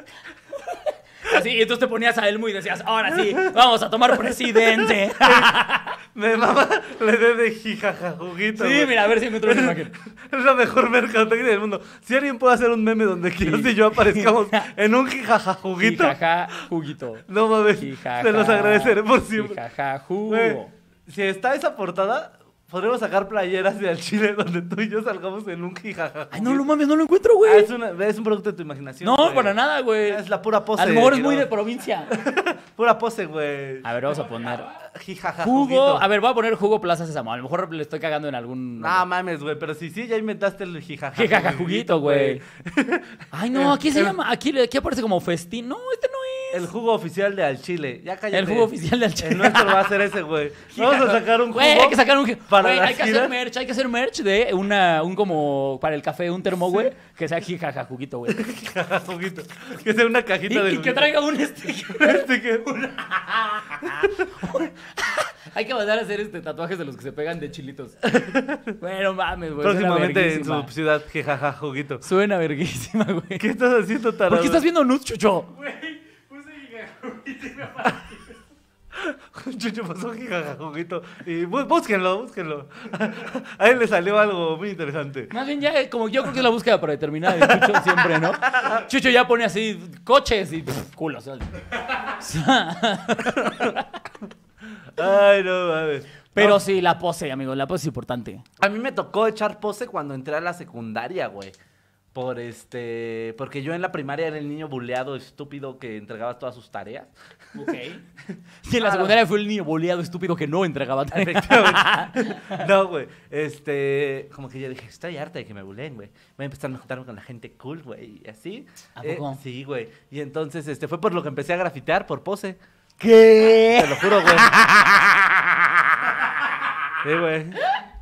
Así, y entonces te ponías a Elmo y decías, ahora sí, vamos a tomar presidente. Me mama le dé de jijaja juguito. Sí, mira, a ver si encuentro una imagen. Es la mejor mercadotecnia del mundo. Si alguien puede hacer un meme donde Quiroz y yo aparezcamos en un jijaja juguito, Jijaja, juguito. no mames, Jijaja, se los agradeceré por siempre. Jijaja, jugo. Si está esa portada, podríamos sacar playeras de al chile donde tú y yo salgamos en un jijaja. Ay, no lo mames, no lo encuentro, Ah, güey. es, una- es un producto de tu imaginación. No, güey. para nada, güey. Es la pura pose. A lo mejor es muy de provincia. Pura pose, güey. A ver, vamos a poner. Jijaja Jugo. A ver, voy a poner jugo Plaza Sésamo. A lo mejor le estoy cagando en algún. No mames, güey, pero si sí, ya inventaste el jijaja. Jijaja juguito, güey. Ay, no, aquí se llama. Aquí, aquí aparece como festín. No, este no es. El jugo oficial de al chile. Ya cállate. El jugo oficial de al chile. El nuestro va a ser ese, güey. Vamos a sacar un jugo. Güey, hay que sacar un. para güey, hay que hacer merch. Hay que hacer merch de una. Un como. Para el café, un termo, güey. Que sea jijaja juguito, güey. Jijaja juguito. Que sea una Y, cajita de y que traiga un sticker. Este que- Hay que mandar a hacer este tatuajes de los que se pegan de chilitos. bueno, mames, güey. Próximamente en su ciudad, jejaja, juguito. Suena verguísima, güey. ¿Qué estás haciendo, tarado? ¿Por qué estás viendo nudes, Chucho? Güey, puse gigajuguito y me. Chucho pasó jijaja, juguito. Y bú- búsquenlo, búsquenlo. A él le salió algo muy interesante. Más bien ya, eh, como yo creo que es la búsqueda predeterminada de Chucho siempre, ¿no? Chucho ya pone así coches y pff, culos. Ay, no mames. Pero No, sí, la pose, amigos, la pose es importante. A mí me tocó echar pose cuando entré a la secundaria, güey. Por este. Porque yo en la primaria era el niño buleado estúpido que entregaba todas sus tareas. Ok. Y en la secundaria fue el niño boleado estúpido que no entregaba tareas. Efectivamente. No, güey. Este. Como que yo dije, estoy harta de que me buleen, güey. Voy a empezar a juntarme con la gente cool, güey. Y así. ¿A Eh, poco? sí, güey. Y entonces, este, fue por lo que empecé a grafitear por pose. ¿Qué? Te lo juro, güey. Sí, güey.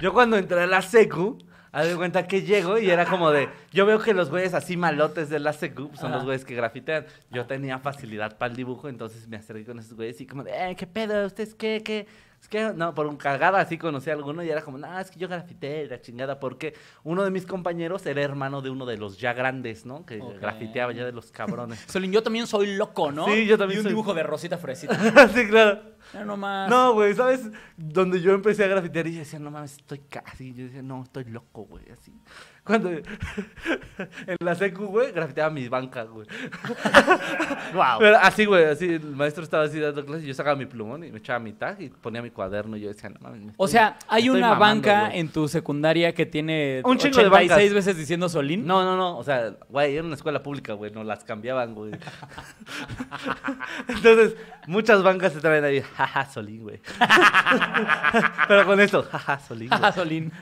Yo cuando entré a la secu, haz de cuenta que llego y era como de. Yo veo que los güeyes así malotes de la secu pues, son los güeyes que grafitean. Yo tenía facilidad para el dibujo, entonces me acerqué con esos güeyes y como de, eh, ¿qué pedo? ¿Ustedes qué? ¿Qué? Es que, no, por un cagada así conocí a alguno y era como, no, es que yo grafiteé la chingada porque uno de mis compañeros era hermano de uno de los ya grandes, ¿no? Que grafiteaba ya de los cabrones. Solín, yo también soy loco, ¿no? Sí, yo también Y un soy- dibujo de Rosita Fresita. sí, claro. No, no más. No, güey, ¿sabes? Donde yo empecé a grafitear y yo decía, no mames, estoy casi. Yo decía, no, estoy loco, güey, así. Cuando en la secu, güey, grafiteaba mis bancas, güey. Wow. Pero así, güey, así, el maestro estaba así dando clases y yo sacaba mi plumón y me echaba mi tag y ponía mi cuaderno y yo decía, no mames. me O sea, hay una mamando, banca güey". en tu secundaria que tiene Un chingo de 86 bancas. veces diciendo Solín. No, no, no, o sea, güey, era una escuela pública, güey, no las cambiaban, güey. Entonces, muchas bancas se traen ahí, jaja, Solín, güey. Pero con esto, jaja, Solín. Ajá, Solín.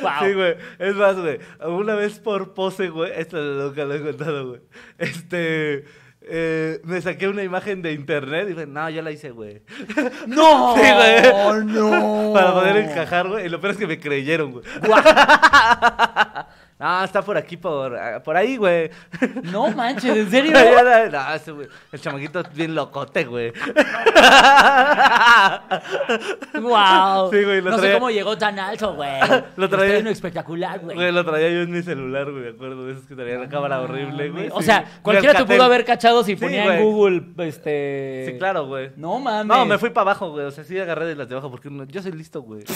Wow. Sí, güey. Es más, güey. Una vez por pose, güey. Esto nunca lo he contado, güey. Este. eh, me saqué una imagen de internet y dije, no, yo la hice, güey. No, Sí, güey. no. Para poder encajar, güey. Y lo peor es que me creyeron, güey. No, está por aquí, por, ah, por ahí, güey. No manches, ¿en serio? No, ese, güey. El chamaquito es bien locote, güey. Wow. Sí, güey, lo no sé traía- cómo llegó tan alto, güey. Lo traía- Está en lo espectacular, güey. Güey, lo traía yo en mi celular, güey. Me acuerdo de esos que traían la cámara horrible, güey. O Sí, sea, cualquiera te pudo haber cachado si Sí, ponía güey. en Google, este... Sí, claro, güey. No mames. No, me fui para abajo, güey. O sea, sí agarré de las de abajo porque no- yo soy listo, güey.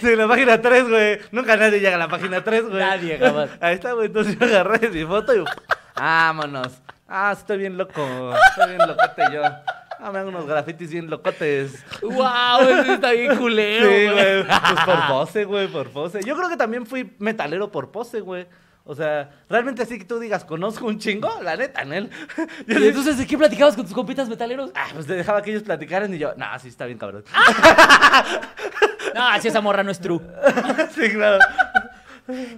Sí, la página 3, güey. Nunca nadie llega a la página 3, güey. Nadie, jamás. Ahí está, güey. Entonces yo agarré mi foto y vámonos. Ah, estoy bien loco. Estoy bien locote yo. Ah, me hago unos grafitis bien locotes. Wow, eso está bien culero, Sí, güey. güey. Pues por pose, güey, por pose. Yo creo que también fui metalero por pose, güey. O sea, realmente así que tú digas, conozco un chingo, la neta. Yo ¿Y entonces de qué platicabas con tus compitas metaleros? Ah, pues te dejaba que ellos platicaran y yo, no, sí está bien, cabrón. No, si esa morra no es true. sí, claro.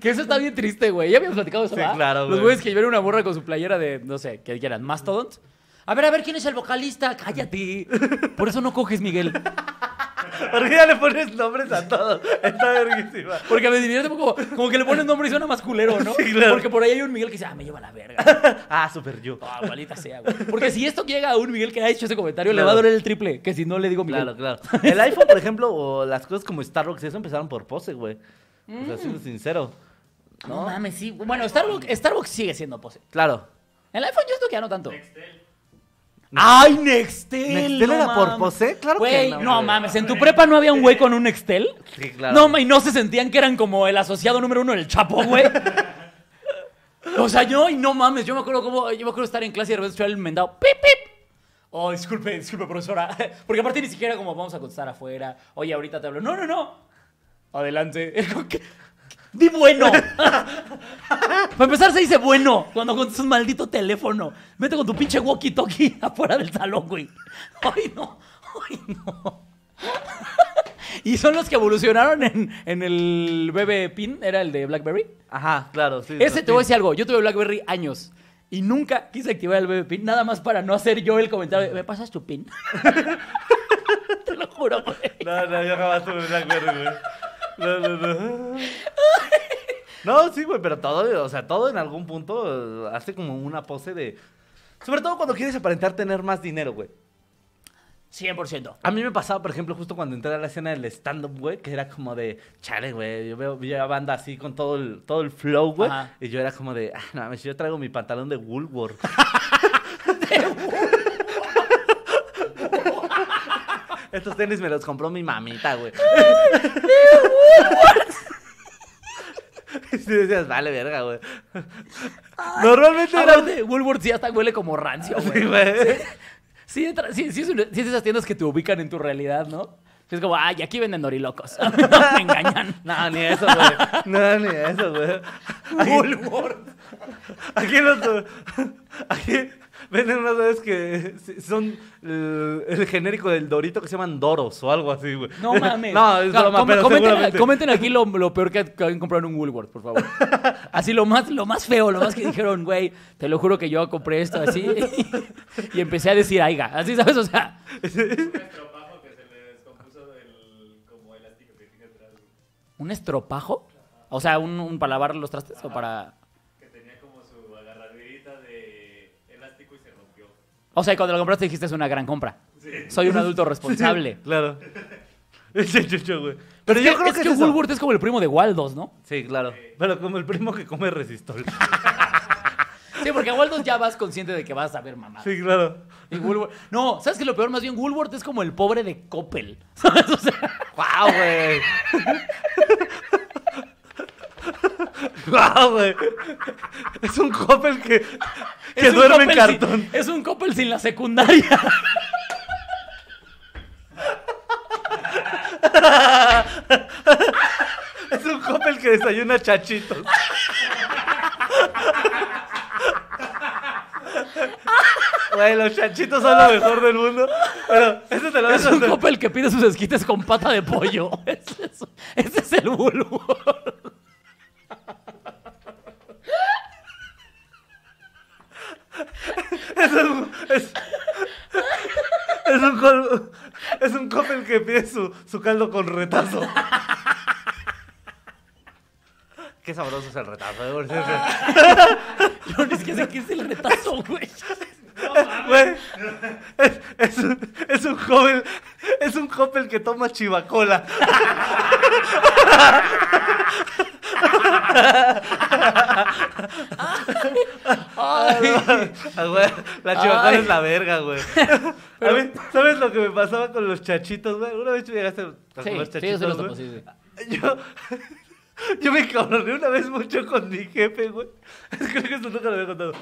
Que eso está bien triste, güey. ¿Ya habíamos platicado eso, Sí, ¿va? claro, Los güey. güeyes que llevaron una morra con su playera de, no sé, que quieran, Mastodons. A ver, a ver, ¿quién es el vocalista? Cállate. Por eso no coges, Miguel. Porque ya le pones nombres a todos. Está verguísima. Porque me divierte como, como que le pones nombre y suena más culero, ¿no? Sí, claro. Porque por ahí hay un Miguel que dice, ah, me lleva la verga. Ah, super yo. Ah, igualita sea, güey. Porque si esto llega a un Miguel que ha hecho ese comentario, le va a doler el triple. Que si no le digo Miguel. Claro, claro. El iPhone, por ejemplo, o las cosas como Starbucks, eso empezaron por pose, güey. O sea, siendo sincero. No mames, sí. Bueno, Starbucks, Starbucks sigue siendo pose. Claro. El iPhone yo esto que ya no tanto. ¡Ay, Nextel! ¿Nextel no era por pose? Claro que Güey, no, no, güey. mames. ¿En tu prepa no había un güey con un Nextel? Sí, claro. No, ma, y no se sentían que eran como el asociado número uno del Chapo, güey. o sea, yo, y no mames, yo me acuerdo cómo, yo me acuerdo estar en clase y de repente escuchar el mendado, pip, pip. Oh, disculpe, disculpe, profesora. Porque aparte ni siquiera como vamos a contestar afuera. Oye, ahorita te hablo. No, no, no. Adelante. Di bueno. Para empezar se dice bueno cuando contestas un maldito teléfono. Vete con tu pinche walkie-talkie afuera del salón, güey. Ay, no. Ay, no. Y son los que evolucionaron en, en el BB Pin, era el de BlackBerry. Ajá, claro, sí. Ese te voy a decir algo, yo tuve BlackBerry años y nunca quise activar el BB Pin, nada más para no hacer yo el comentario de, ¿me pasas tu pin? te lo juro, güey. No, no, yo jamás tuve Blackberry, güey. No, no, no. No, sí, güey, pero todo, o sea, todo en algún punto eh, hace como una pose de... Sobre todo cuando quieres aparentar tener más dinero, güey. 100%. A mí me pasaba, por ejemplo, justo cuando entré a la escena del stand-up, güey, que era como de, chale, güey, yo veo a banda así con todo el, todo el flow, güey, y yo era como de, ah, no yo traigo mi pantalón de Woolworth. Estos tenis me los compró mi mamita, güey. Y decías, vale, verga, güey. Normalmente era... Aparte, Woolworth sí hasta huele como rancio, güey. Sí, güey. Sí, entra- sí, sí es, una- sí es de esas tiendas que te ubican en tu realidad, ¿no? Es como, ay, aquí venden dorilocos. no me engañan. No, ni eso, güey. No, ni eso, güey. Woolworth. Aquí los... Aquí venden unas veces que son el, el genérico del Dorito que se llaman Doros o algo así, güey. No mames. No, es broma, com- pero comenten, seguramente. comenten aquí lo, lo peor que, han comprado en un Woolworth, por favor. Así lo más, lo más feo, lo más que dijeron, güey, te lo juro que yo compré esto así. y empecé a decir aiga. Así, ¿sabes? O sea, Un estropajo que se le descompuso del como elástico que tiene atrás. güey. ¿un estropajo? O sea, ¿un, un para lavar los trastes o para...? Que tenía como su agarradita de elástico y se rompió. O sea, cuando lo compraste dijiste es una gran compra. Soy un adulto responsable. Claro. Pero yo Es creo que, que es. Woolworth es como el primo de Waldos, ¿no? Sí, claro. Pero como el primo que come resistol. Sí, porque a Waldos ya vas consciente de que vas a ver mamá. Sí, claro. Y Woolworth- No, ¿sabes qué es lo peor? Más bien, Woolworth es como el pobre de Coppel. ¿Sabes? O sea, ¡Guau, güey! ¡Guau, güey! Es un Coppel que, duerme en sin- cartón. es un Coppel sin la secundaria. Es un Coppel que desayuna chachitos. Güey, los chachitos son lo mejor del mundo. Pero eso te lo Es un. Coppel que pide sus esquites con pata de pollo. Ese es, ese es el Woolworth. Es un, es, es un, col- es un Coppel que pide su, su caldo con retazo. Qué sabroso es el retazo, ¿eh? Yo ni siquiera sé qué es el retazo, güey. Güey, es, es un, es un joven, es un Coppel que toma chivacola. Ay. Güey, la chivacola Ay. es la verga, güey. ¿sabes lo que me pasaba con los chachitos, güey? Una vez tú llegaste a Sí, comer sí, yo chachitos, sí los. Yo, yo me cabroné una vez mucho con mi jefe, güey. Creo que esto nunca lo había contado.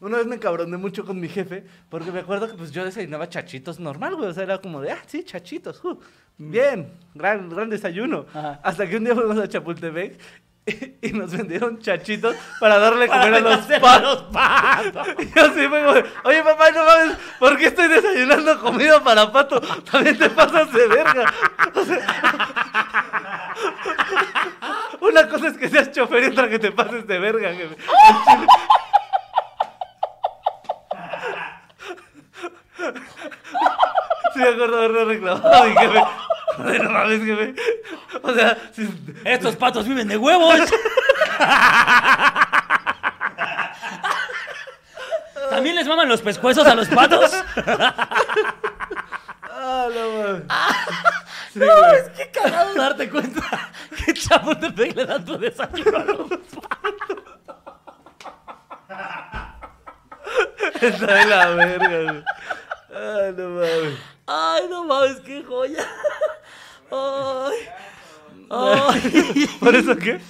Una vez me cabroné mucho con mi jefe porque me acuerdo que pues yo desayunaba chachitos normal, güey. O sea, era como de, ah, sí, chachitos. uh, bien, gran, gran desayuno. Ajá. Hasta que un día fuimos a Chapultepec y, y nos vendieron chachitos para darle de comer a los patos. patos. Y yo sí fue como, oye papá, no mames, ¿por qué estoy desayunando comida para pato? También te pasas de verga. O sea, una cosa es que seas chofer y otra que te pases de verga, jefe. Sí, me acuerdo haberle reclamado a mi jefe. No mames, jefe. O sea, si- Estos patos viven de huevos. ¿También les maman los pescuezos a los patos? Ah, no mames. Sí, No, güey. es que cagado darte cuenta que Chapultepec le dan tu desayuno a los patos. Está de la verga, güey. Ah, no mames. Ay, no mames, qué joya. Ay. Ay. ¿Por eso qué?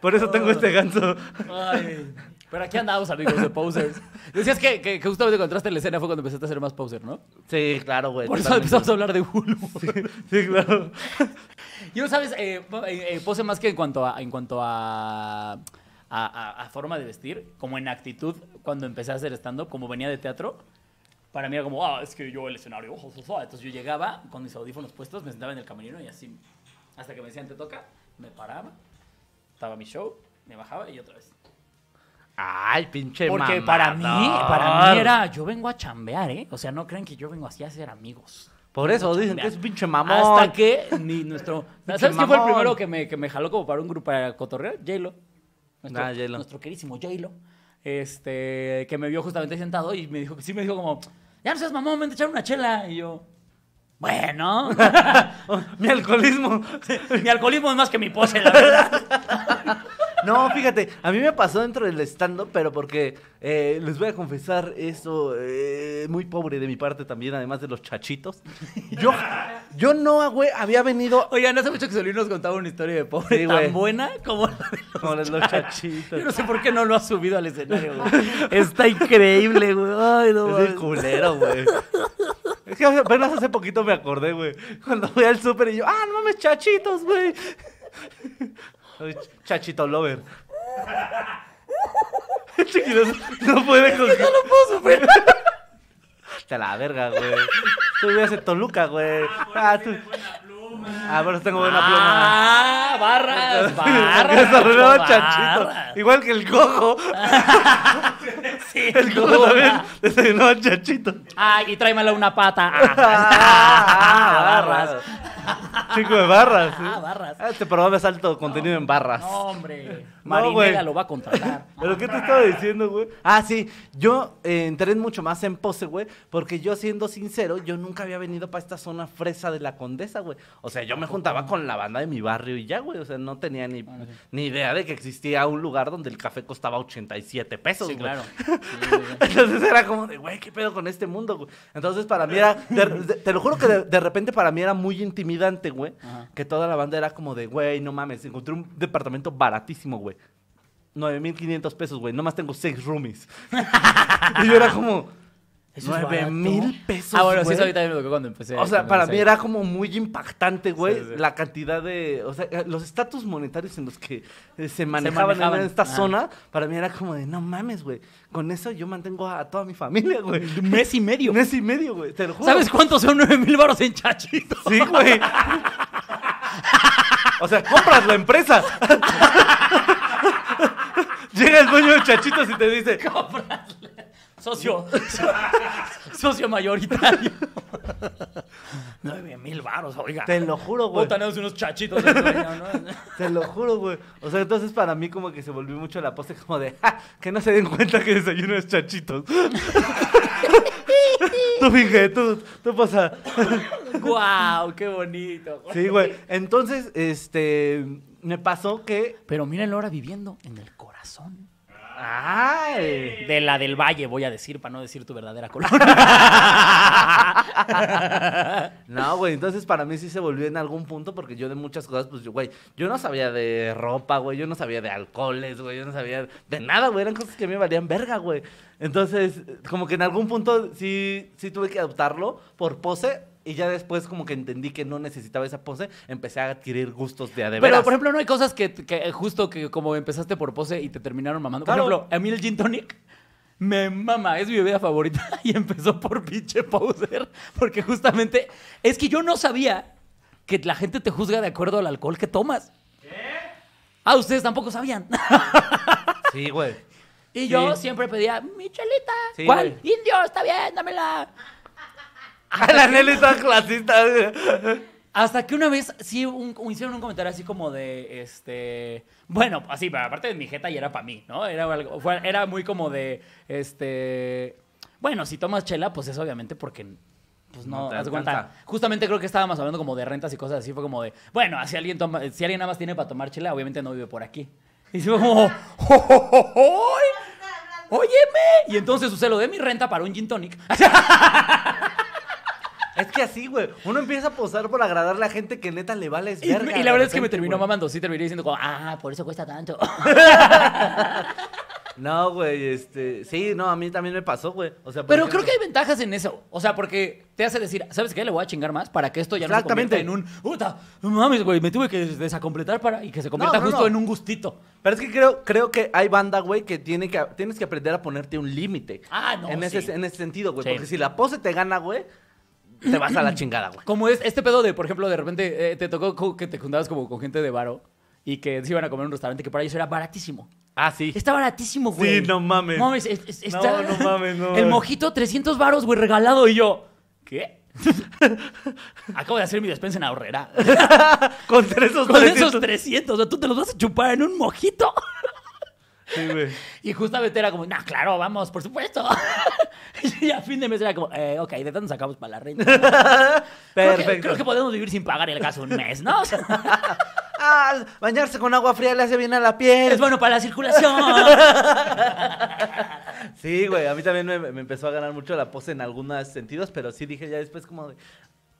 Por eso tengo este ganso. Ay. Pero aquí andamos, amigos de posers. Decías que, que, que justamente cuando entraste en la escena fue cuando empezaste a ser más poser, ¿no? Sí, claro, güey. Por eso totalmente. empezamos a hablar de Hulu. Sí, claro. Y no sabes, eh, eh, eh, pose más que en cuanto a, en cuanto a, a, a- a forma de vestir, como en actitud, cuando empecé a hacer stand-up, como venía de teatro, para mí era como, ah, es que yo el escenario, ojo, ojo, ojo". entonces yo llegaba con mis audífonos puestos, me sentaba en el camerino y así, hasta que me decían, te toca, me paraba, estaba mi show, me bajaba y otra vez. Ay, pinche Porque para mí, para mí era, yo vengo a chambear, ¿eh? O sea, no crean que yo vengo así a ser amigos. Por eso dicen que es pinche mamón. Hasta que ni nuestro. ¿Sabes quién fue el primero que me, que me jaló como para un grupo para cotorrear? J-Lo. Nuestro, Ah, J-Lo. nuestro querísimo J-Lo. Este, que me vio justamente sentado y me dijo sí, me dijo como, ya no seas mamón, vente a echar una chela. Y yo, Bueno, Mi alcoholismo. mi alcoholismo es más que mi pose, la verdad. No, fíjate, a mí me pasó dentro del stand-up, pero porque eh, les voy a confesar eso eh, muy pobre de mi parte también, además de los chachitos. Yo, yo no, güey, había venido Oigan, hace mucho que Solín nos contaba una historia de pobre Sí, tan güey. buena como la de los chachitos. Yo no sé por qué no lo has subido al escenario, güey. Está increíble, güey. Ay, no Es mames. culero, güey. Es que apenas hace poquito me acordé, güey. Cuando fui al súper y yo, ah, no mames, chachitos, güey. Chachito lover. Chiquitos, no puede con... No lo puedo superar. Te la verga, güey. Tú vivías en Toluca, güey. Ah, tú... Ah, pero tengo buena pluma. Ah, barras, barras. Barras. chachito. Igual que el cojo. Sí, El cojo también desayunaba chachito. Ay, y tráemela una pata. Ah, Ah, barras. Chico de barras. ¿sí? Ah, barras. Este programa es alto contenido en barras. No, hombre. Marinela lo va a contratar. ¿Pero qué te estaba diciendo, güey? Ah, sí. Yo eh, entré mucho más en pose, güey. Porque yo, siendo sincero, yo nunca había venido para esta zona fresa de la Condesa, güey. O sea, yo me juntaba con la banda de mi barrio y ya, güey. O sea, no tenía ni, ni idea de que existía un lugar donde el café costaba 87 pesos, Sí, güey. claro. Sí. Entonces era como de, güey, ¿qué pedo con este mundo, güey? Entonces para mí era, de- de- te lo juro que de, de repente para mí era muy intimidante, güey. Ajá. Que toda la banda era como de, güey, no mames, encontré un departamento baratísimo, güey. 9.500 pesos, güey. Nomás tengo seis roomies. y yo era como, ¿nueve mil pesos, Ah, bueno, sí, eso ahorita me tocó cuando empecé. O sea, para mí era como muy impactante, güey, Sí, sí. la cantidad de, o sea, los estatus monetarios en los que eh, se manejaban, manejaban, en esta zona, para mí era como de, no mames, güey, con eso yo mantengo a toda mi familia, güey. Mes y medio. Mes y medio, güey, te lo juro. ¿Sabes cuántos son nueve mil baros en chachito? Sí, güey. O sea, compras la empresa. Llega el dueño de Chachitos y te dice, Socio. Socio mayoritario. Nueve mil baros, oiga. te lo juro, güey. Puta, tenemos unos chachitos de dueño, ¿no? Te lo juro, güey. O sea, entonces para mí como que se volvió mucho la pose como de, "Ja, que no se den cuenta que desayuno es Chachitos. tú finge, tú, tú pasa. Guau, qué bonito. güey. Sí, güey. Entonces, este, me pasó que, Pero mírenlo ahora viviendo en el corazón. ay, De la del Valle, voy a decir, para no decir tu verdadera colonia. No, güey, entonces para mí sí se volvió en algún punto porque yo de muchas cosas, pues yo, güey, yo no sabía de ropa, güey, yo no sabía de alcoholes, güey, yo no sabía de nada, güey, eran cosas que a mí me valían verga, güey. Entonces, como que en algún punto sí, sí tuve que adoptarlo por pose y ya después como que entendí que no necesitaba esa pose, empecé a adquirir gustos de a de Pero, por ejemplo, no hay cosas que, que justo que como empezaste por pose y te terminaron mamando. Por Claro. ejemplo, a mí el gin tonic me mama, es mi bebida favorita y empezó por pinche poser. Porque justamente es que yo no sabía que la gente te juzga de acuerdo al alcohol que tomas. Ah, ustedes tampoco sabían. Sí, güey. Y yo Sí. siempre pedía, mi chelita. Sí, ¿Cuál? güey. Indio, está bien, dámela. La Nelly está clasista. Hasta que una vez sí un- un- hicieron un comentario así como de, este, bueno, así, pero aparte de mi jeta y era para mí, ¿no? Era, algo, fue- era muy como de, este, bueno, si tomas chela, pues es obviamente porque, pues no, No te haz cuenta. Justamente creo que estábamos hablando como de rentas y cosas así, fue como de, bueno, si alguien toma, si alguien nada más tiene para tomar chela, obviamente no vive por aquí. Y fue como, "Jo, jo, jo, jo, óyeme. Y entonces usé lo de mi renta para un gin tonic. Es que así, güey, uno empieza a posar por agradarle a gente que neta le vales Y, y la verdad es que me terminó güey. mamando. Sí, terminé diciendo como, ah, por eso cuesta tanto. No, güey, este, sí, no, a mí también me pasó, güey. O sea, Pero ejemplo- creo que hay ventajas en eso. O sea, porque te hace decir, ¿sabes qué? Le voy a chingar más para que esto ya no se Exactamente. convierta en un. Puta, no mames, güey, me tuve que des- desacompletar para. Y que se convierta No, no, justo no. en un gustito. Pero es que creo, creo que hay banda, güey, que, tiene que tienes que aprender a ponerte un límite. Ah, no, En ese, en ese sentido, güey. Sí. Porque si la pose te gana, güey, te vas a la chingada, güey. Como es este pedo de, por ejemplo, de repente eh, te tocó que te juntabas como con gente de varo y que se iban a comer en un restaurante que para ellos era baratísimo. Ah, sí. Está baratísimo, güey. Sí, no mames. No mames, es- es- No, está- no mames, no El mojito, 300 varos, güey, regalado. Y yo, ¿qué? Acabo de hacer mi despensa en ahorrera. Con esos Con 300. esos 300, o sea, tú te los vas a chupar en un mojito. Sí, güey. Y justamente era como, no, claro, vamos, por supuesto. y a fin de mes era como, eh, ok, ¿de dónde sacamos para la renta? Creo que, Perfecto. creo que podemos vivir sin pagar el gas un mes, ¿no? Ah, bañarse con agua fría le hace bien a la piel. es bueno para la circulación. Sí, güey, a mí también me, me empezó a ganar mucho la pose en algunos sentidos, pero sí dije ya después como de,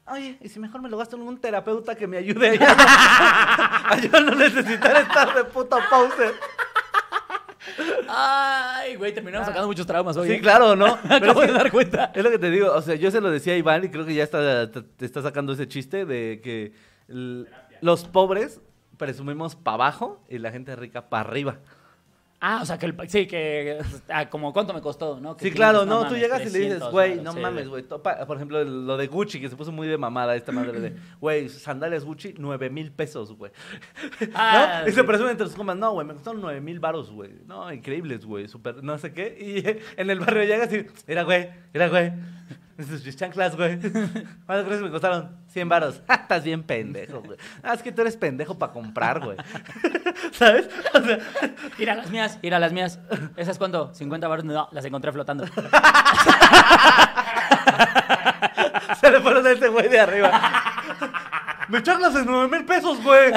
oye, ¿y si mejor me lo gasto en un terapeuta que me ayude a ya no, a yo no necesitar estar de puta pause? Ay, güey, terminamos sacando muchos traumas hoy. Sí, ¿eh? claro, ¿no? Me acabo es de dar cuenta. Es lo que te digo, o sea, yo se lo decía a Iván y creo que ya está, te, te está sacando ese chiste de que el- los pobres presumimos para abajo y la gente rica para arriba. Ah, o sea, que el, sí, que ah, como cuánto me costó, ¿no? Que Sí, claro, no, tú llegas y le dices, 300 güey, no sí, mames, güey. Por ejemplo, lo de Gucci, que se puso muy de mamada esta madre de, güey, sandalias Gucci, nueve mil pesos, güey. Ah, ¿No? Y se presume entre sus comas, no, güey, me costaron nueve mil varos, güey. No, increíbles, güey, súper, no sé qué. Y en el barrio llegas y, mira, güey, mira, güey. Sus chanclas, güey. ¿Cuánto crees que me costaron? 100 varos. Estás bien pendejo, güey. Ah, es que tú eres pendejo para comprar, güey. ¿Sabes? O sea, Ir a las mías, ir a las mías. ¿Esas cuánto? ¿50 baros? No, las encontré flotando. Se le fueron a ese güey de arriba. Me chanclas en nueve mil pesos, güey.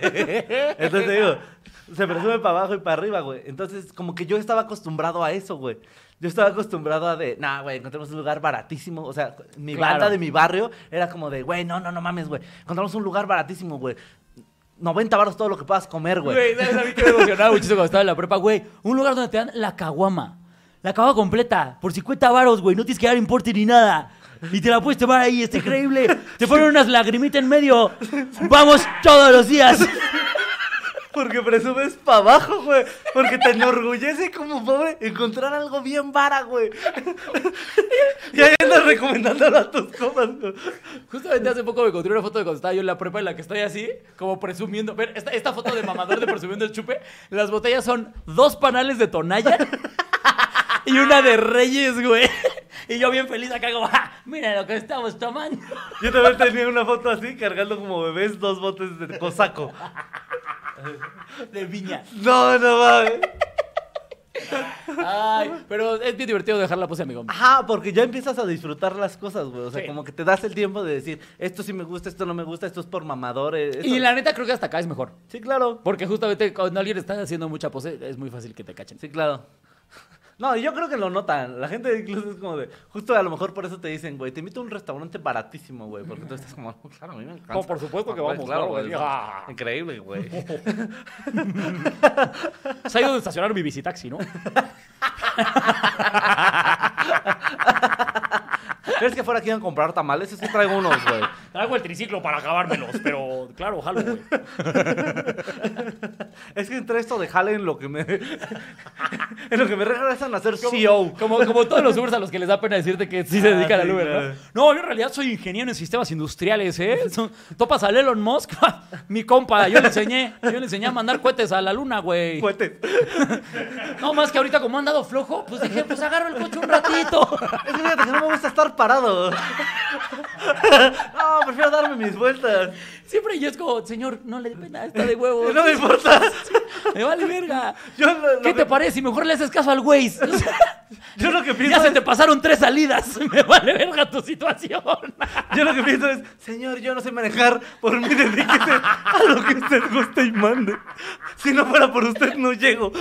Entonces te digo, se presume para abajo y para arriba, güey. Entonces, como que yo estaba acostumbrado a eso, güey. Yo estaba acostumbrado a de, nah, güey, encontramos un lugar baratísimo. O sea, mi Claro. banda de mi barrio era como de, güey, no, no, no mames, güey. Encontramos un lugar baratísimo, güey. 90 baros todo lo que puedas comer, güey. Güey, ¿sabes a mí que me emocionaba muchísimo cuando estaba en la prepa? Güey, un lugar donde te dan la caguama. La caguama completa, por 50 varos, güey. No tienes que dar importe ni nada. Y te la puedes tomar ahí, está increíble. Te ponen unas lagrimitas en medio. Vamos todos los días. Porque presumes para abajo, güey. Porque te enorgullece como pobre encontrar algo bien vara, güey. y ahí andas recomendándolo a tus copas, güey. Justamente hace poco me encontré una foto de cuando estaba yo en la prepa en la que estoy así, como presumiendo. Ver, esta, esta foto de mamador de presumiendo el chupe. Las botellas son dos panales de tonalla y una de Reyes, güey. Y yo bien feliz acá, como, "Ah, mira lo que estamos tomando. Yo también tenía una foto así, cargando como bebés dos botes de cosaco. De viña. No, no mames. Ay, pero es bien divertido dejar la pose, amigo. Ajá, porque ya empiezas a disfrutar las cosas, güey. O sea, Sí. como que te das el tiempo de decir, esto sí me gusta, esto no me gusta, esto es por mamadores. esto- Y la neta creo que hasta acá es mejor. Sí, claro. Porque justamente cuando alguien está haciendo mucha pose, es muy fácil que te cachen. Sí, claro. No, yo creo que lo notan. La gente incluso es como de. Justo a lo mejor por eso te dicen, güey, te invito a un restaurante baratísimo, güey. Porque tú estás como, "No, claro, a mí me encanta. Oh, por supuesto que Ah, vamos, claro, güey. Ah. Increíble, güey. Se ha ido a estacionar mi visitaxi, ¿no? ¿Crees que fuera aquí a comprar tamales? Es que traigo unos, güey. Traigo el triciclo para acabármelos, pero claro, jalo, güey. Es que entre esto de jale en lo que me. en lo que me regresan a ser CEO. Como, como todos los Ubers a los que les da pena decirte que sí se Ah, dedican sí, al Uber, claro. ¿no? No, yo en realidad soy ingeniero en sistemas industriales, ¿eh? Topas al Elon Musk, mi compa, yo le enseñé, yo le enseñé a mandar cohetes a la luna, güey. Cohetes. No, más que ahorita como ha andado flojo, pues dije, pues agarro el coche un ratito. Es que fíjate que no me gusta estar parado. no, prefiero darme mis vueltas. Siempre yo es como, señor, no le dé pena, está de huevo. No me importa. Me vale verga. Yo lo, lo ¿Qué que, te parece? Mejor le haces caso al sea, yo lo que ya pienso se es, te pasaron tres salidas. Me vale verga tu situación. yo lo que pienso es, señor, yo no sé manejar, por mí dedíquese a lo que usted guste y mande. Si no fuera por usted, no llego.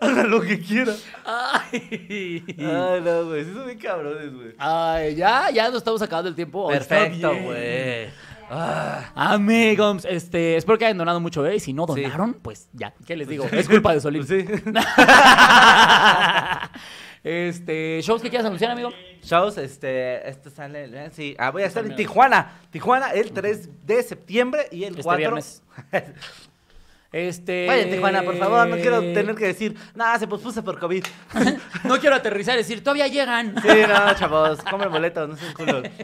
Haga lo que quiera. Ay. Ay, no, güey, sí son bien cabrones, güey. Ay, ya, ya nos estamos acabando el tiempo. Perfecto, güey. Ah, Amigos, este, espero que hayan donado mucho, ¿eh? Y si no Sí. donaron, pues ya, ¿qué les digo? Es culpa de Solín. sí. este, shows que quieras anunciar, amigo. Shows, este, esto sale, eh, sí, ah, voy a estar en Tijuana, Tijuana el 3 de septiembre y el Este 4. viernes. Este. Vayan Tijuana, por favor, no quiero tener que decir, nada, se pospuso por COVID. no quiero aterrizar y decir, todavía llegan. Sí, no, chavos, compren boletos, no sean culos.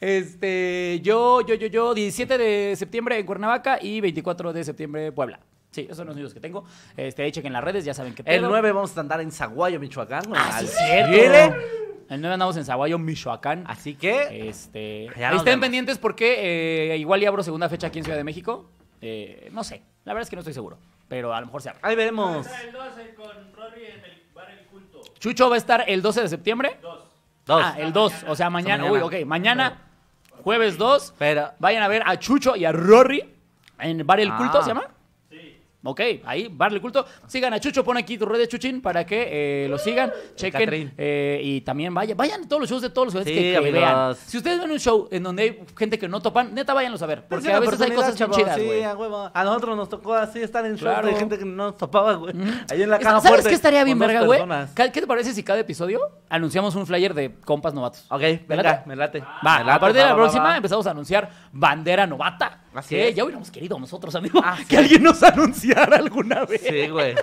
Este, yo, yo, yo, yo, 17 de septiembre en Cuernavaca y 24 de septiembre en Puebla. Sí, esos son los únicos que tengo. Este, ahí chequen las redes, ya saben que El 9 vamos a andar en Zaguayo, Michoacán. güey, Ah, sí, cierto. El 9 andamos en Zaguayo, Michoacán. Así que, Este, estén vemos. pendientes porque eh, igual ya abro segunda fecha aquí en Ciudad de México. Eh, no sé, La verdad es que no estoy seguro, pero a lo mejor se abre. Ahí veremos. Está el 12 con Rory en el bar El Culto. Chucho va a estar el 12 de septiembre. Dos. Dos. Ah, el 2, o sea, mañana. mañana. Uy, ok, mañana, jueves 2. Pero. Vayan a ver a Chucho y a Rory en Bar El Ah. Culto, ¿se llama? Ok, ahí, Bar El Culto. Sigan a Chucho, pon aquí tu red de Chuchín para que eh, lo sigan, chequen. Eh, y también vayan, vayan a todos los shows de todos los eventos Sí, que, que vean. Si ustedes ven un show en donde hay gente que no topan, neta, váyanlos a ver. Porque a veces hay cosas bien chidas, sí, güey. a huevo. A nosotros nos tocó así estar en shows Claro. de gente que no nos topaba, güey. Ahí en la caja ¿Sabes fuerte, qué estaría bien verga, güey? ¿Qué te parece si cada episodio anunciamos un flyer de compas novatos? Ok, ¿Me venga, late? me late. Va, Me late, a partir de la va, va, próxima va. empezamos a anunciar bandera novata. Así que es. ya hubiéramos querido nosotros, amigo, Así que alguien nos anunciara alguna vez. Sí, güey.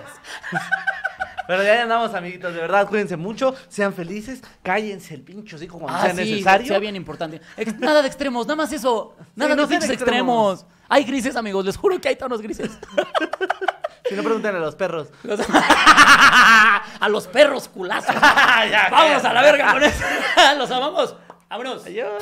Pero ya andamos, amiguitos. De verdad, cuídense mucho. Sean felices. Cállense el pincho así cuando Ah, sea sí, necesario. sea bien importante. Ex- nada de extremos, nada más eso. Nada no de pinches extremos. extremos. Hay grises, amigos, les juro que hay tonos grises. Si no, pregunten a los perros. Los- a los perros culazos. Vamos a la verga con eso. Los amamos. Vámonos. Adiós.